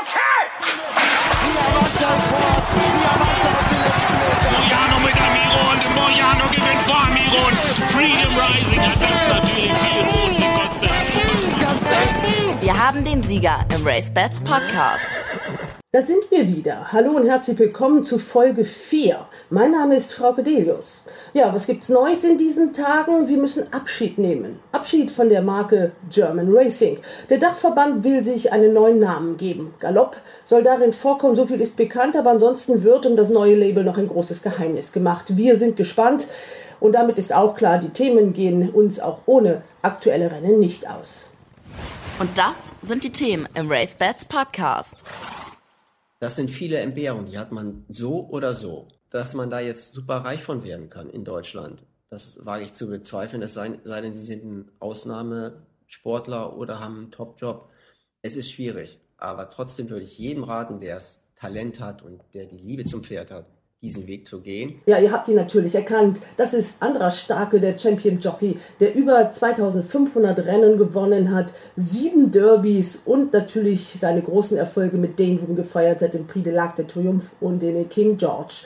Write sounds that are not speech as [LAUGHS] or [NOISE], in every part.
Okay! Mojano mit Amiro und Mojano gewinnt vor Amiro und Freedom Rising hat das natürlich viel Rot gekostet. Wir haben den Sieger im Race Bats Podcast. Da sind wir wieder. Hallo und herzlich willkommen zu Folge 4. Mein Name ist Frau Gedelius. Ja, was gibt's Neues in diesen Tagen? Wir müssen Abschied nehmen. Abschied von der Marke German Racing. Der Dachverband will sich einen neuen Namen geben. Galopp soll darin vorkommen, so viel ist bekannt, aber ansonsten wird um das neue Label noch ein großes Geheimnis gemacht. Wir sind gespannt und damit ist auch klar, die Themen gehen uns auch ohne aktuelle Rennen nicht aus. Und das sind die Themen im Race Bats Podcast. Das sind viele Entbehrungen, die hat man so oder so. Dass man da jetzt super reich von werden kann in Deutschland, das wage ich zu bezweifeln, es sei, sei denn, sie sind ein Ausnahmesportler oder haben einen Top-Job. Es ist schwierig, aber trotzdem würde ich jedem raten, der es Talent hat und der die Liebe zum Pferd hat, diesen Weg zu gehen. Ja, ihr habt ihn natürlich erkannt. Das ist Andras Starke, der Champion Jockey, der über 2500 Rennen gewonnen hat, sieben Derbys und natürlich seine großen Erfolge mit Danewoom gefeiert hat, im Prix de l'Arc der Triumph und den King George.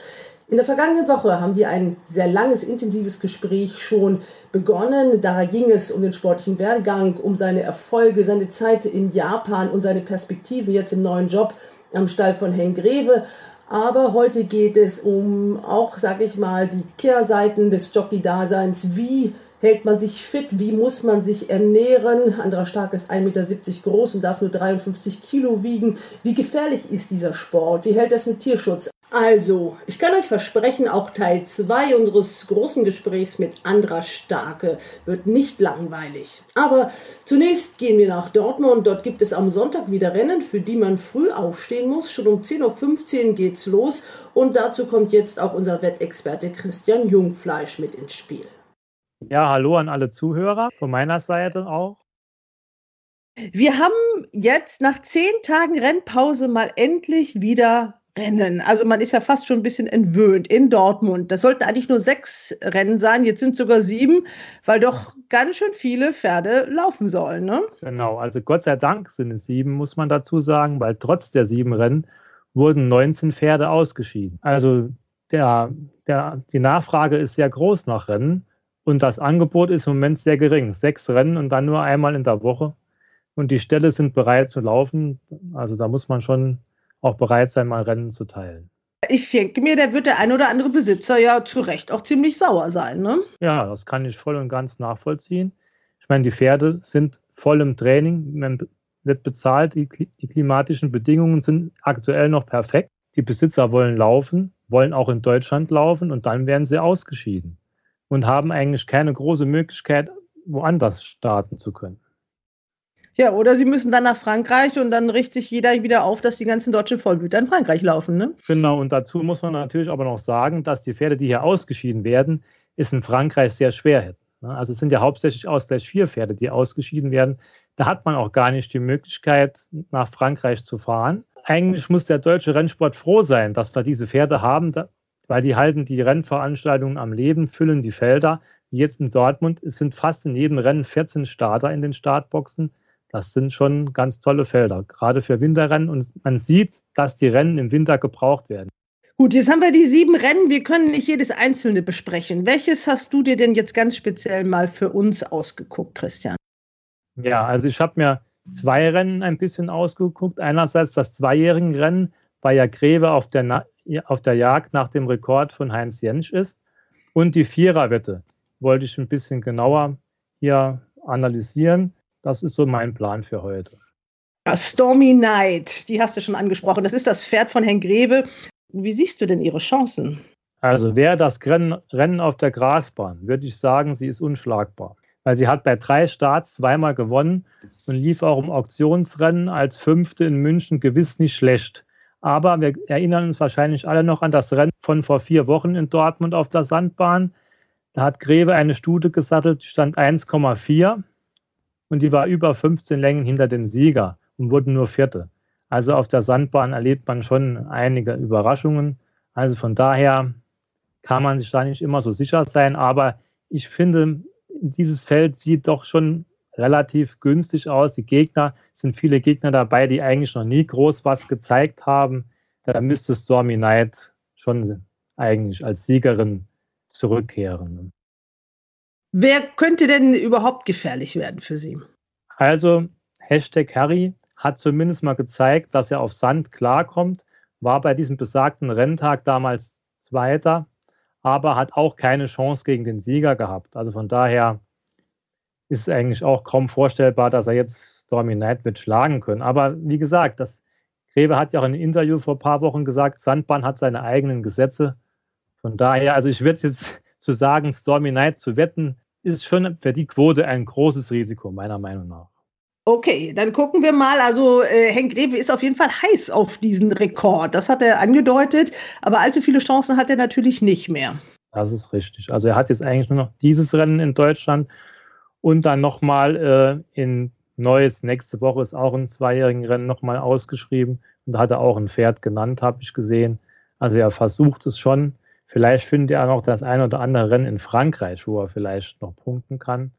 In der vergangenen Woche haben wir ein sehr langes, intensives Gespräch schon begonnen. Da ging es um den sportlichen Werdegang, um seine Erfolge, seine Zeit in Japan und seine Perspektive jetzt im neuen Job am Stall von Henk Greve. Aber heute geht es um auch, sag ich mal, die Kehrseiten des Jockey-Daseins. Wie hält man sich fit? Wie muss man sich ernähren? Anderer Stark ist 1,70 Meter groß und darf nur 53 Kilo wiegen. Wie gefährlich ist dieser Sport? Wie hält das mit Tierschutz? Also, ich kann euch versprechen, auch Teil 2 unseres großen Gesprächs mit Andra Starke wird nicht langweilig. Aber zunächst gehen wir nach Dortmund. Dort gibt es am Sonntag wieder Rennen, für die man früh aufstehen muss. Schon um 10.15 Uhr geht's los. Und dazu kommt jetzt auch unser Wettexperte Christian Jungfleisch mit ins Spiel. Ja, hallo an alle Zuhörer, von meiner Seite auch. Wir haben jetzt nach zehn Tagen Rennpause mal endlich wieder Rennen. Also man ist ja fast schon ein bisschen entwöhnt in Dortmund. Das sollten eigentlich nur sechs Rennen sein. Jetzt sind sogar sieben, weil doch ganz schön viele Pferde laufen sollen. Ne? Genau, also Gott sei Dank sind es sieben, muss man dazu sagen, weil trotz der sieben Rennen wurden 19 Pferde ausgeschieden. Also der, der, die Nachfrage ist sehr groß nach Rennen und das Angebot ist im Moment sehr gering. Sechs Rennen und dann nur einmal in der Woche. Und die Ställe sind bereit zu laufen. Also da muss man schon auch bereit sein, mal Rennen zu teilen. Ich denke mir, da wird der ein oder andere Besitzer ja zu Recht auch ziemlich sauer sein, ne? Ja, das kann ich voll und ganz nachvollziehen. Ich meine, die Pferde sind voll im Training, man wird bezahlt, die, die klimatischen Bedingungen sind aktuell noch perfekt. Die Besitzer wollen laufen, wollen auch in Deutschland laufen und dann werden sie ausgeschieden und haben eigentlich keine große Möglichkeit, woanders starten zu können. Ja, oder sie müssen dann nach Frankreich und dann richtet sich jeder wieder auf, dass die ganzen deutschen Vollblüter in Frankreich laufen. Ne? Genau, und dazu muss man natürlich aber noch sagen, dass die Pferde, die hier ausgeschieden werden, es in Frankreich sehr schwer hätten. Ne? Also es sind ja hauptsächlich Ausgleich vier Pferde, die ausgeschieden werden. Da hat man auch gar nicht die Möglichkeit, nach Frankreich zu fahren. Eigentlich muss der deutsche Rennsport froh sein, dass wir diese Pferde haben, weil die halten die Rennveranstaltungen am Leben, füllen die Felder. Wie jetzt in Dortmund, es sind fast in jedem Rennen 14 Starter in den Startboxen. Das sind schon ganz tolle Felder, gerade für Winterrennen. Und man sieht, dass die Rennen im Winter gebraucht werden. Gut, jetzt haben wir die sieben Rennen. Wir können nicht jedes einzelne besprechen. Welches hast du dir denn jetzt ganz speziell mal für uns ausgeguckt, Christian? Ja, also ich habe mir zwei Rennen ein bisschen ausgeguckt. Einerseits das zweijährige Rennen, weil ja Greve auf der, auf der Jagd nach dem Rekord von Heinz Jentsch ist. Und die Viererwette wollte ich ein bisschen genauer hier analysieren. Das ist so mein Plan für heute. Stormy Night, die hast du schon angesprochen. Das ist das Pferd von Herrn Greve. Wie siehst du denn ihre Chancen? Also wäre das Rennen auf der Grasbahn, würde ich sagen, sie ist unschlagbar. Weil sie hat bei drei Starts zweimal gewonnen und lief auch im Auktionsrennen als Fünfte in München gewiss nicht schlecht. Aber wir erinnern uns wahrscheinlich alle noch an das Rennen von vor vier Wochen in Dortmund auf der Sandbahn. Da hat Greve eine Stute gesattelt, stand 1,4 und die war über 15 Längen hinter dem Sieger und wurden nur Vierte. Also auf der Sandbahn erlebt man schon einige Überraschungen. Also von daher kann man sich da nicht immer so sicher sein. Aber ich finde, dieses Feld sieht doch schon relativ günstig aus. Die Gegner sind viele Gegner dabei, die eigentlich noch nie groß was gezeigt haben. Da müsste Stormy Knight schon eigentlich als Siegerin zurückkehren. Wer könnte denn überhaupt gefährlich werden für Sie? Also, Hashtag Harry hat zumindest mal gezeigt, dass er auf Sand klarkommt, war bei diesem besagten Renntag damals Zweiter, aber hat auch keine Chance gegen den Sieger gehabt. Also von daher ist es eigentlich auch kaum vorstellbar, dass er jetzt Stormy Knight wird schlagen können. Aber wie gesagt, das Greve hat ja auch in einem Interview vor ein paar Wochen gesagt, Sandbahn hat seine eigenen Gesetze. Von daher, also ich würde es jetzt zu sagen, Stormy Knight zu wetten, ist schon für die Quote ein großes Risiko, meiner Meinung nach. Okay, dann gucken wir mal. Also äh, Henk Greve ist auf jeden Fall heiß auf diesen Rekord. Das hat er angedeutet, aber allzu viele Chancen hat er natürlich nicht mehr. Das ist richtig. Also er hat jetzt eigentlich nur noch dieses Rennen in Deutschland und dann nochmal äh, in Neues, nächste Woche ist auch ein zweijährigen Rennen nochmal ausgeschrieben und da hat er auch ein Pferd genannt, habe ich gesehen. Also er versucht es schon. Vielleicht findet er noch das ein oder andere Rennen in Frankreich, wo er vielleicht noch punkten kann.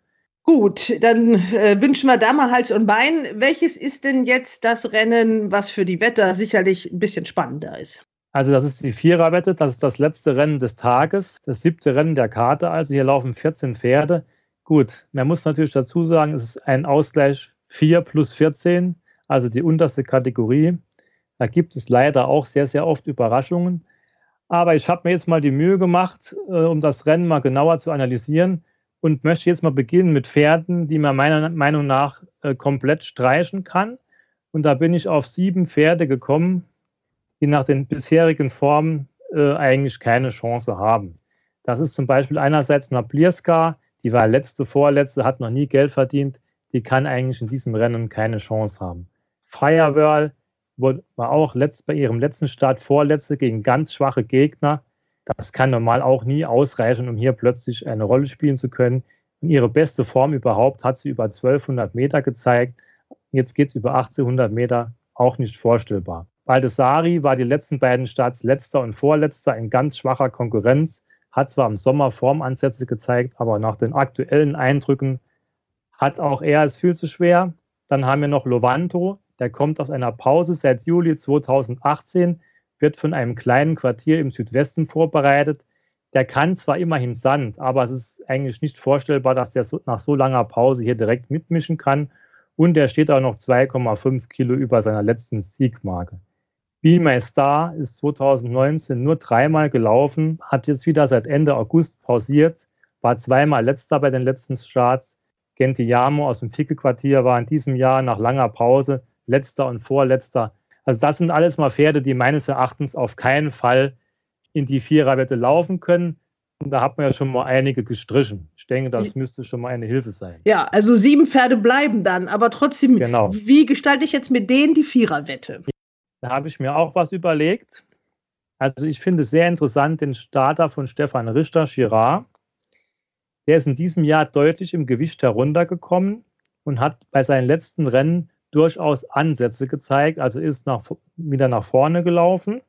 Gut, dann äh, wünschen wir da mal Hals und Bein. Welches ist denn jetzt das Rennen, was für die Wetter sicherlich ein bisschen spannender ist? Also das ist die Viererwette, das ist das letzte Rennen des Tages, das siebte Rennen der Karte. Also hier laufen 14 Pferde. Gut, man muss natürlich dazu sagen, es ist ein Ausgleich 4 plus 14, also die unterste Kategorie. Da gibt es leider auch sehr, sehr oft Überraschungen. Aber ich habe mir jetzt mal die Mühe gemacht, äh, um das Rennen mal genauer zu analysieren und möchte jetzt mal beginnen mit Pferden, die man meiner Meinung nach äh, komplett streichen kann. Und da bin ich auf sieben Pferde gekommen, die nach den bisherigen Formen äh, eigentlich keine Chance haben. Das ist zum Beispiel einerseits Nablierska, die war letzte, vorletzte, hat noch nie Geld verdient, die kann eigentlich in diesem Rennen keine Chance haben. Firewhirl war auch letzt, bei ihrem letzten Start vorletzte gegen ganz schwache Gegner, das kann normal auch nie ausreichen, um hier plötzlich eine Rolle spielen zu können. In ihre beste Form überhaupt hat sie über 1200 Meter gezeigt. Jetzt geht es über 1800 Meter, auch nicht vorstellbar. Baldessari war die letzten beiden Starts letzter und vorletzter in ganz schwacher Konkurrenz, hat zwar im Sommer Formansätze gezeigt, aber nach den aktuellen Eindrücken hat auch er es viel zu schwer. Dann haben wir noch Lovanto, der kommt aus einer Pause seit Juli 2018, wird von einem kleinen Quartier im Südwesten vorbereitet. Der kann zwar immerhin Sand, aber es ist eigentlich nicht vorstellbar, dass der so, nach so langer Pause hier direkt mitmischen kann. Und er steht auch noch 2,5 Kilo über seiner letzten Siegmarke. Be My Star ist 2019 nur dreimal gelaufen, hat jetzt wieder seit Ende August pausiert, war zweimal letzter bei den letzten Starts. Gentiamo aus dem Ficke-Quartier war in diesem Jahr nach langer Pause letzter und vorletzter also das sind alles mal Pferde, die meines Erachtens auf keinen Fall in die Viererwette laufen können. Und da hat man ja schon mal einige gestrichen. Ich denke, das müsste schon mal eine Hilfe sein. Ja, also sieben Pferde bleiben dann, aber trotzdem, genau. wie gestalte ich jetzt mit denen die Viererwette? Da habe ich mir auch was überlegt. Also ich finde sehr interessant den Starter von Stefan Richter, Girard. Der ist in diesem Jahr deutlich im Gewicht heruntergekommen und hat bei seinen letzten Rennen durchaus Ansätze gezeigt, also ist nach, wieder nach vorne gelaufen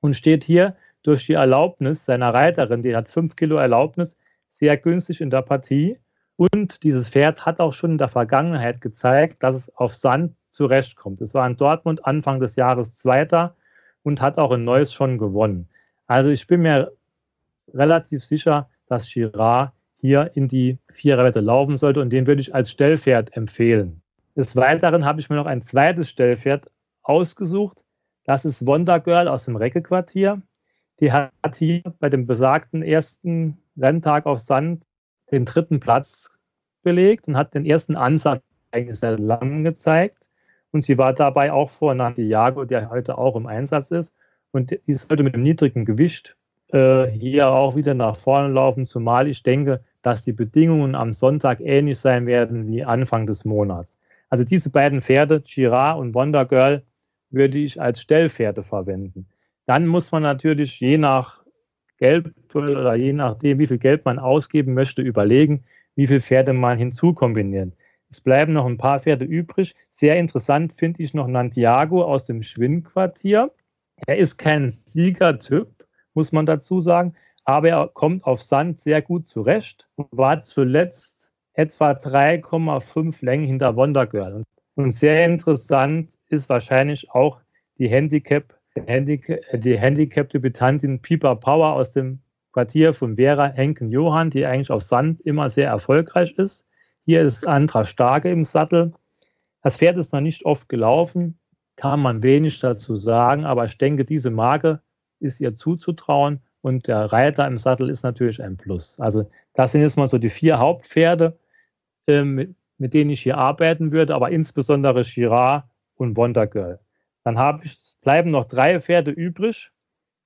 und steht hier durch die Erlaubnis seiner Reiterin, die hat 5 Kilo Erlaubnis, sehr günstig in der Partie. Und dieses Pferd hat auch schon in der Vergangenheit gezeigt, dass es auf Sand zurechtkommt. Es war in Dortmund Anfang des Jahres Zweiter und hat auch in Neuss schon gewonnen. Also ich bin mir relativ sicher, dass Girard hier in die Viererwette laufen sollte und den würde ich als Stellpferd empfehlen. Des Weiteren habe ich mir noch ein zweites Stellpferd ausgesucht. Das ist Wonder Girl aus dem Recke-Quartier. Die hat hier bei dem besagten ersten Renntag auf Sand den dritten Platz belegt und hat den ersten Ansatz eigentlich sehr lang gezeigt. Und sie war dabei auch vor Santiago, der heute auch im Einsatz ist. Und die sollte mit einem niedrigen Gewicht äh, hier auch wieder nach vorne laufen, zumal ich denke, dass die Bedingungen am Sonntag ähnlich sein werden wie Anfang des Monats. Also diese beiden Pferde, Girard und Wonder Girl, würde ich als Stellpferde verwenden. Dann muss man natürlich je nach Geld oder je nachdem, wie viel Geld man ausgeben möchte, überlegen, wie viele Pferde man hinzukombinieren. Es bleiben noch ein paar Pferde übrig. Sehr interessant finde ich noch Nantiago aus dem Schwinnquartier. Er ist kein Siegertyp, muss man dazu sagen, aber er kommt auf Sand sehr gut zurecht und war zuletzt etwa 3,5 Längen hinter Wonder Girl. Und sehr interessant ist wahrscheinlich auch die Handicap, Handicap die Handicap-Debütantin Piper Power aus dem Quartier von Vera Henken-Johann, die eigentlich auf Sand immer sehr erfolgreich ist. Hier ist Andra Starke im Sattel. Das Pferd ist noch nicht oft gelaufen, kann man wenig dazu sagen, aber ich denke, diese Marke ist ihr zuzutrauen und der Reiter im Sattel ist natürlich ein Plus. Also das sind jetzt mal so die vier Hauptpferde, äh, mit, mit, denen ich hier arbeiten würde, aber insbesondere Girard und Wonder Girl. Dann habe ich, bleiben noch drei Pferde übrig.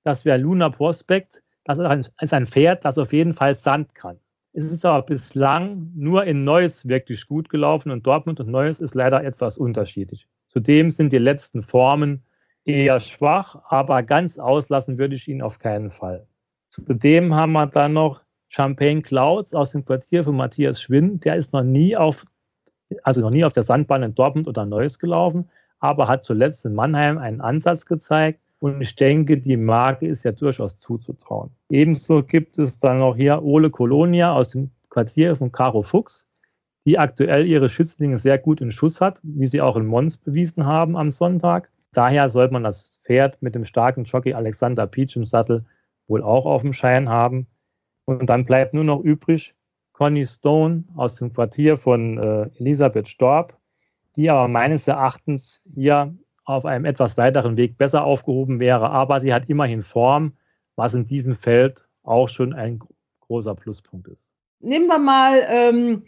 Das wäre Luna Prospect. Das ist ein Pferd, das auf jeden Fall Sand kann. Es ist aber bislang nur in Neuss wirklich gut gelaufen und Dortmund und Neuss ist leider etwas unterschiedlich. Zudem sind die letzten Formen eher schwach, aber ganz auslassen würde ich ihn auf keinen Fall. Zudem haben wir dann noch Champagne Clouds aus dem Quartier von Matthias Schwind. Der ist noch nie auf, also noch nie auf der Sandbahn in Dortmund oder Neuss gelaufen, aber hat zuletzt in Mannheim einen Ansatz gezeigt und ich denke, die Marke ist ja durchaus zuzutrauen. Ebenso gibt es dann noch hier Ole Colonia aus dem Quartier von Caro Fuchs, die aktuell ihre Schützlinge sehr gut in Schuss hat, wie sie auch in Mons bewiesen haben am Sonntag. Daher sollte man das Pferd mit dem starken Jockey Alexander Peach im Sattel wohl auch auf dem Schein haben. Und dann bleibt nur noch übrig Conny Stone aus dem Quartier von äh, Elisabeth Storb, die aber meines Erachtens hier auf einem etwas weiteren Weg besser aufgehoben wäre. Aber sie hat immerhin Form, was in diesem Feld auch schon ein großer Pluspunkt ist. Nehmen wir mal ähm,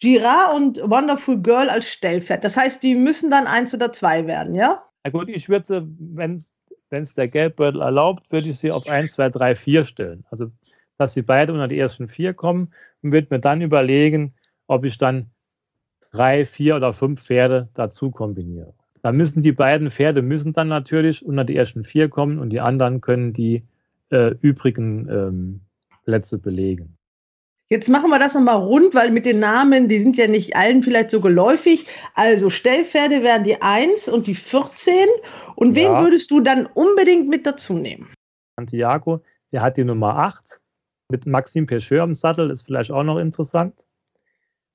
Girard und Wonderful Girl als Stellpferd. Das heißt, die müssen dann eins oder zwei werden, ja? Na gut, ich würde sie, wenn es der Geldbeutel erlaubt, würde ich sie auf 1, 2, 3, 4 stellen. Also, dass sie beide unter die ersten vier kommen und würde mir dann überlegen, ob ich dann drei, vier oder fünf Pferde dazu kombiniere. Da müssen die beiden Pferde müssen dann natürlich unter die ersten vier kommen und die anderen können die äh, übrigen ähm, Plätze belegen. Jetzt machen wir das nochmal rund, weil mit den Namen, die sind ja nicht allen vielleicht so geläufig. Also Stellpferde wären die 1 und die 14. Und wen ja. würdest du dann unbedingt mit dazu nehmen? Santiago, der hat die Nummer 8 mit Maxim Pecheur am Sattel, ist vielleicht auch noch interessant.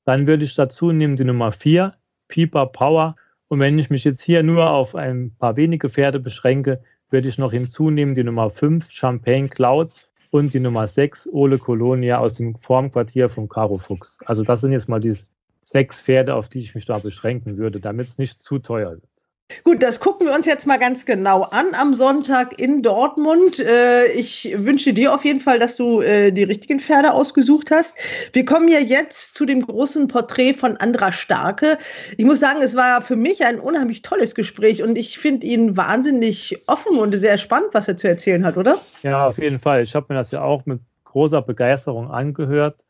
Dann würde ich dazu nehmen die Nummer 4, Pieper Power und wenn ich mich jetzt hier nur auf ein paar wenige Pferde beschränke, würde ich noch hinzunehmen die Nummer 5 Champagne Clouds und die Nummer 6 Ole Colonia aus dem Formquartier von Caro Fuchs. Also das sind jetzt mal die sechs Pferde, auf die ich mich da beschränken würde, damit es nicht zu teuer wird. Gut, das gucken wir uns jetzt mal ganz genau an am Sonntag in Dortmund. Äh, ich wünsche dir auf jeden Fall, dass du äh, die richtigen Pferde ausgesucht hast. Wir kommen ja jetzt zu dem großen Porträt von Andra Starke. Ich muss sagen, es war für mich ein unheimlich tolles Gespräch und ich finde ihn wahnsinnig offen und sehr spannend, was er zu erzählen hat, oder? Ja, auf jeden Fall. Ich habe mir das ja auch mit großer Begeisterung angehört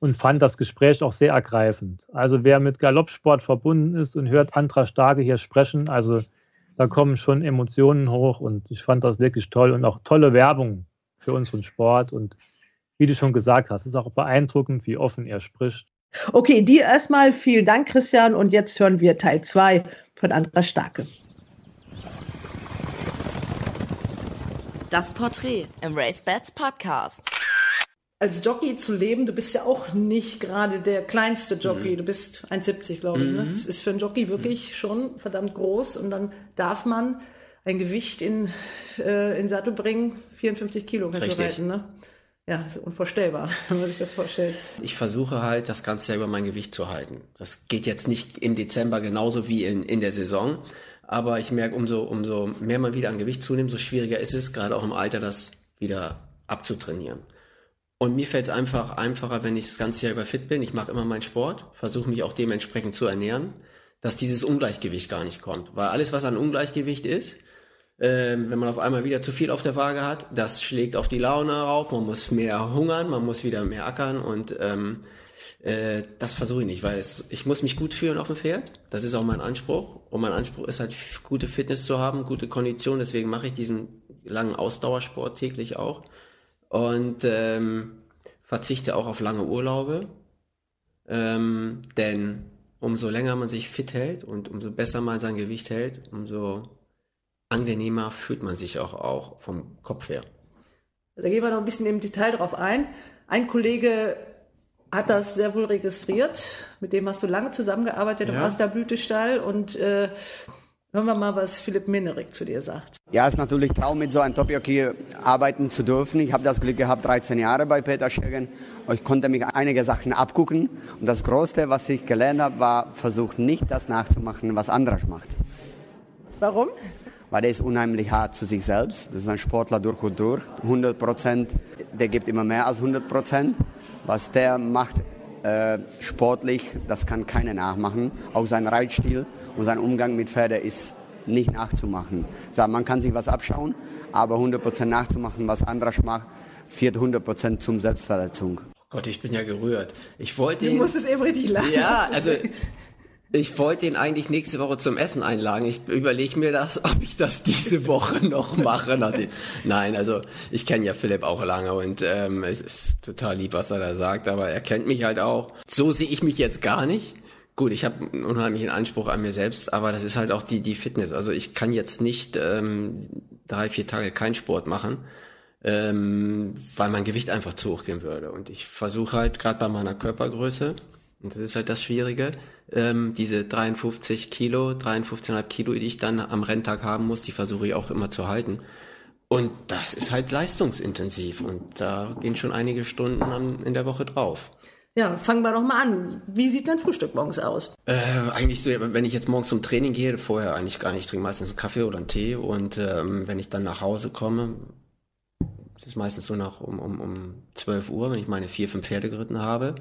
und fand das Gespräch auch sehr ergreifend. Also wer mit Galoppsport verbunden ist und hört Andra Starke hier sprechen, also da kommen schon Emotionen hoch und ich fand das wirklich toll und auch tolle Werbung für unseren Sport und wie du schon gesagt hast, ist auch beeindruckend, wie offen er spricht. Okay, dir erstmal vielen Dank, Christian, und jetzt hören wir Teil 2 von Andra Starke. Das Porträt im Race Bats Podcast als Jockey zu leben, du bist ja auch nicht gerade der kleinste Jockey. Mhm. Du bist 1,70, glaube ich. Ne? Mhm. Das ist für einen Jockey wirklich mhm. schon verdammt groß. Und dann darf man ein Gewicht in, äh, in Sattel bringen, 54 Kilo kannst du reiten. Ne? Ja, ist unvorstellbar, [LAUGHS] wenn man sich das vorstellt. Ich versuche halt, das Ganze über mein Gewicht zu halten. Das geht jetzt nicht im Dezember genauso wie in, in der Saison. Aber ich merke, umso, umso mehr man wieder an Gewicht zunimmt, so schwieriger ist es, gerade auch im Alter, das wieder abzutrainieren. Und mir fällt es einfach einfacher, wenn ich das ganze Jahr über fit bin. Ich mache immer meinen Sport, versuche mich auch dementsprechend zu ernähren, dass dieses Ungleichgewicht gar nicht kommt. Weil alles, was ein Ungleichgewicht ist, äh, wenn man auf einmal wieder zu viel auf der Waage hat, das schlägt auf die Laune rauf. Man muss mehr hungern, man muss wieder mehr ackern und ähm, äh, das versuche ich nicht, weil es, ich muss mich gut fühlen auf dem Pferd. Das ist auch mein Anspruch. Und mein Anspruch ist halt, gute Fitness zu haben, gute Kondition. Deswegen mache ich diesen langen Ausdauersport täglich auch und ähm, verzichte auch auf lange Urlaube, ähm, denn umso länger man sich fit hält und umso besser man sein Gewicht hält, umso angenehmer fühlt man sich auch, auch vom Kopf her. Da gehen wir noch ein bisschen im Detail drauf ein. Ein Kollege hat das sehr wohl registriert. Mit dem hast du lange zusammengearbeitet ja. im Asterblütestall und äh, Hören wir mal, was Philipp Minerik zu dir sagt. Ja, es ist natürlich Traum, mit so einem Top-Jockey arbeiten zu dürfen. Ich habe das Glück gehabt, 13 Jahre bei Peter Schegen. Ich konnte mich einige Sachen abgucken. Und das Größte, was ich gelernt habe, war, versucht nicht das nachzumachen, was anderes macht. Warum? Weil der ist unheimlich hart zu sich selbst. Das ist ein Sportler durch und durch. 100 Prozent, der gibt immer mehr als 100 Prozent. Was der macht äh, sportlich, das kann keiner nachmachen. Auch sein Reitstil und sein Umgang mit Pferden ist nicht nachzumachen. Man kann sich was abschauen, aber 100% nachzumachen, was anderes macht, führt 100% zum Selbstverletzung. Gott, ich bin ja gerührt. Ich wollte Du musstest eben richtig lachen. Ja, also ich wollte ihn eigentlich nächste Woche zum Essen einladen. Ich überlege mir das, [LAUGHS] ob ich das diese Woche noch mache. Nein, also ich kenne ja Philipp auch lange und ähm, es ist total lieb, was er da sagt, aber er kennt mich halt auch. So sehe ich mich jetzt gar nicht. Gut, ich habe einen unheimlichen Anspruch an mir selbst, aber das ist halt auch die, die Fitness. Also ich kann jetzt nicht ähm, drei, vier Tage keinen Sport machen, ähm, weil mein Gewicht einfach zu hoch gehen würde. Und ich versuche halt gerade bei meiner Körpergröße, und das ist halt das Schwierige, ähm, diese 53 Kilo, 53,5 Kilo, die ich dann am Renntag haben muss, die versuche ich auch immer zu halten. Und das ist halt leistungsintensiv und da gehen schon einige Stunden in der Woche drauf. Ja, fangen wir doch mal an. Wie sieht dein Frühstück morgens aus? Äh, eigentlich so, wenn ich jetzt morgens zum Training gehe, vorher eigentlich gar nicht. Ich trinke meistens einen Kaffee oder einen Tee und ähm, wenn ich dann nach Hause komme, das ist meistens so nach um, um, um 12 Uhr, wenn ich meine vier, fünf Pferde geritten habe,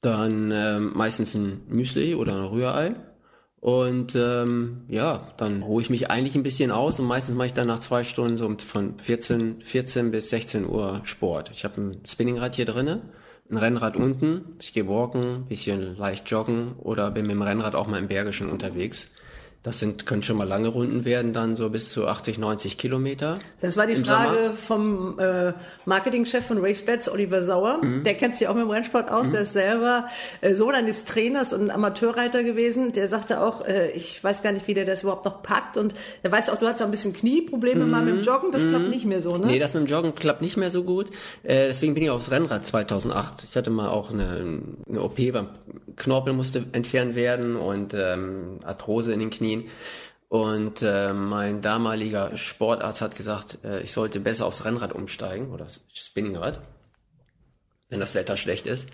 dann ähm, meistens ein Müsli oder ein Rührei. Und ähm, ja, dann ruhe ich mich eigentlich ein bisschen aus und meistens mache ich dann nach zwei Stunden so von 14, 14 bis 16 Uhr Sport. Ich habe ein Spinningrad hier drinnen ein Rennrad unten, ich gehe walken, bisschen leicht joggen oder bin mit dem Rennrad auch mal im Bergischen unterwegs. Das sind, können schon mal lange Runden werden, dann so bis zu 80, 90 Kilometer. Das war die Frage vom äh, Marketingchef von RaceBets, Oliver Sauer. Mhm. Der kennt sich auch mit dem Rennsport aus. Mhm. Der ist selber äh, Sohn eines Trainers und Amateurreiter gewesen. Der sagte auch, äh, ich weiß gar nicht, wie der das überhaupt noch packt. Und er weiß auch, du hast auch ein bisschen Knieprobleme mhm. mal mit dem Joggen. Das klappt mhm. nicht mehr so, ne? Nee, das mit dem Joggen klappt nicht mehr so gut. Äh, deswegen bin ich aufs Rennrad 2008. Ich hatte mal auch eine, eine OP beim Knorpel musste entfernt werden und ähm, Arthrose in den Knien Knien. Und äh, mein damaliger Sportarzt hat gesagt, äh, ich sollte besser aufs Rennrad umsteigen oder Spinningrad, wenn das Wetter schlecht ist,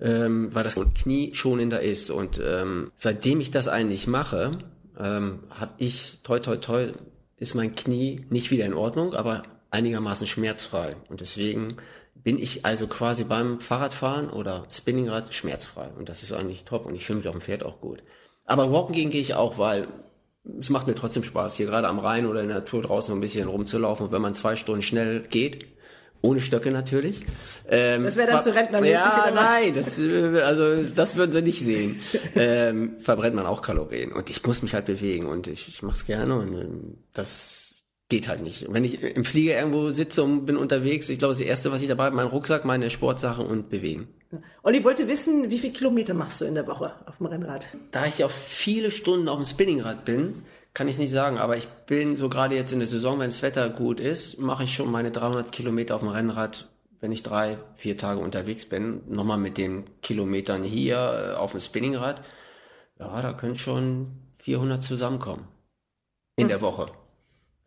ähm, weil das Knie schon in da ist. Und ähm, seitdem ich das eigentlich mache, ähm, habe ich, toi toi toi, ist mein Knie nicht wieder in Ordnung, aber einigermaßen schmerzfrei. Und deswegen bin ich also quasi beim Fahrradfahren oder Spinningrad schmerzfrei. Und das ist eigentlich top und ich fühle mich auf dem Pferd auch gut. Aber walken gehen gehe ich auch, weil es macht mir trotzdem Spaß, hier gerade am Rhein oder in der Natur draußen ein bisschen rumzulaufen. Und wenn man zwei Stunden schnell geht, ohne Stöcke natürlich. Ähm, das wäre dann zu Rentner. Ja, nein, das, also das würden sie nicht sehen. [LAUGHS] ähm, verbrennt man auch Kalorien. Und ich muss mich halt bewegen und ich, ich mache es gerne und ähm, das geht halt nicht. Wenn ich im Flieger irgendwo sitze und bin unterwegs, ich glaube, das erste, was ich dabei habe, mein Rucksack, meine Sportsachen und bewegen. Olli wollte wissen, wie viele Kilometer machst du in der Woche auf dem Rennrad? Da ich auf viele Stunden auf dem Spinningrad bin, kann ich es nicht sagen, aber ich bin so gerade jetzt in der Saison, wenn das Wetter gut ist, mache ich schon meine 300 Kilometer auf dem Rennrad, wenn ich drei, vier Tage unterwegs bin. Nochmal mit den Kilometern hier äh, auf dem Spinningrad. Ja, da können schon 400 zusammenkommen. In hm. der Woche.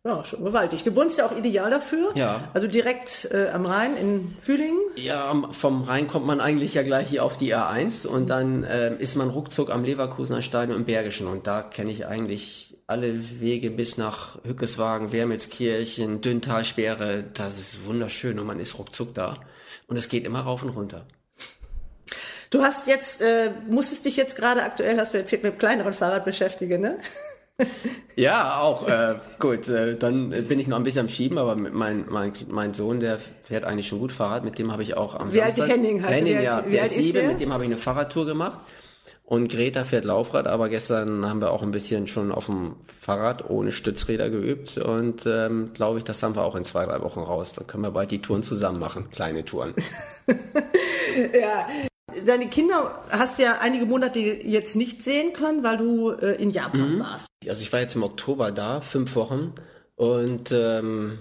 Ja, schon gewaltig. Du wohnst ja auch ideal dafür. Ja. Also direkt äh, am Rhein in Fühlingen. Ja, vom Rhein kommt man eigentlich ja gleich hier auf die A1 und dann äh, ist man ruckzuck am Leverkusener Stadion im Bergischen und da kenne ich eigentlich alle Wege bis nach Hückeswagen, Wermelskirchen, Dünntalsperre. Das ist wunderschön und man ist ruckzuck da und es geht immer rauf und runter. Du hast jetzt, äh, musstest dich jetzt gerade aktuell, hast du erzählt, mit dem kleineren Fahrrad beschäftigen, ne? Ja, auch. Äh, gut, äh, dann bin ich noch ein bisschen am Schieben, aber mein, mein, mein Sohn, der fährt eigentlich schon gut Fahrrad. Mit dem habe ich auch am wie Samstag... Alt Henning heißt Henning, ja. Der ist sieben, mit dem habe ich eine Fahrradtour gemacht. Und Greta fährt Laufrad, aber gestern haben wir auch ein bisschen schon auf dem Fahrrad ohne Stützräder geübt und ähm, glaube ich, das haben wir auch in zwei, drei Wochen raus. Dann können wir bald die Touren zusammen machen, kleine Touren. [LAUGHS] ja, Deine Kinder hast ja einige Monate jetzt nicht sehen können, weil du äh, in Japan mhm. warst. Also ich war jetzt im Oktober da, fünf Wochen und ähm,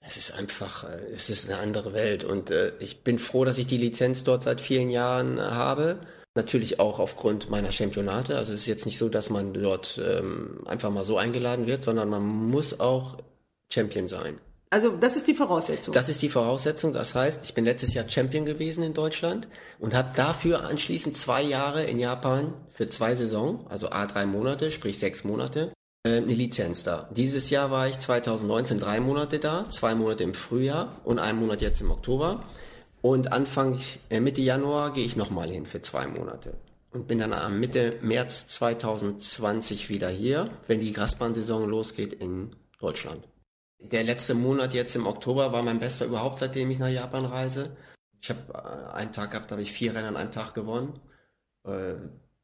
es ist einfach, äh, es ist eine andere Welt und äh, ich bin froh, dass ich die Lizenz dort seit vielen Jahren habe Natürlich auch aufgrund meiner Championate. Also es ist jetzt nicht so, dass man dort ähm, einfach mal so eingeladen wird, sondern man muss auch Champion sein. Also das ist die Voraussetzung. Das ist die Voraussetzung. Das heißt, ich bin letztes Jahr Champion gewesen in Deutschland und habe dafür anschließend zwei Jahre in Japan für zwei Saison, also A drei Monate, sprich sechs Monate, äh, eine Lizenz da. Dieses Jahr war ich 2019 drei Monate da, zwei Monate im Frühjahr und einen Monat jetzt im Oktober. Und Anfang äh, Mitte Januar gehe ich nochmal hin für zwei Monate. Und bin dann am Mitte März 2020 wieder hier, wenn die Grasbahnsaison losgeht in Deutschland. Der letzte Monat jetzt im Oktober war mein bester überhaupt, seitdem ich nach Japan reise. Ich habe äh, einen Tag gehabt, da habe ich vier Rennen an einem Tag gewonnen. Äh,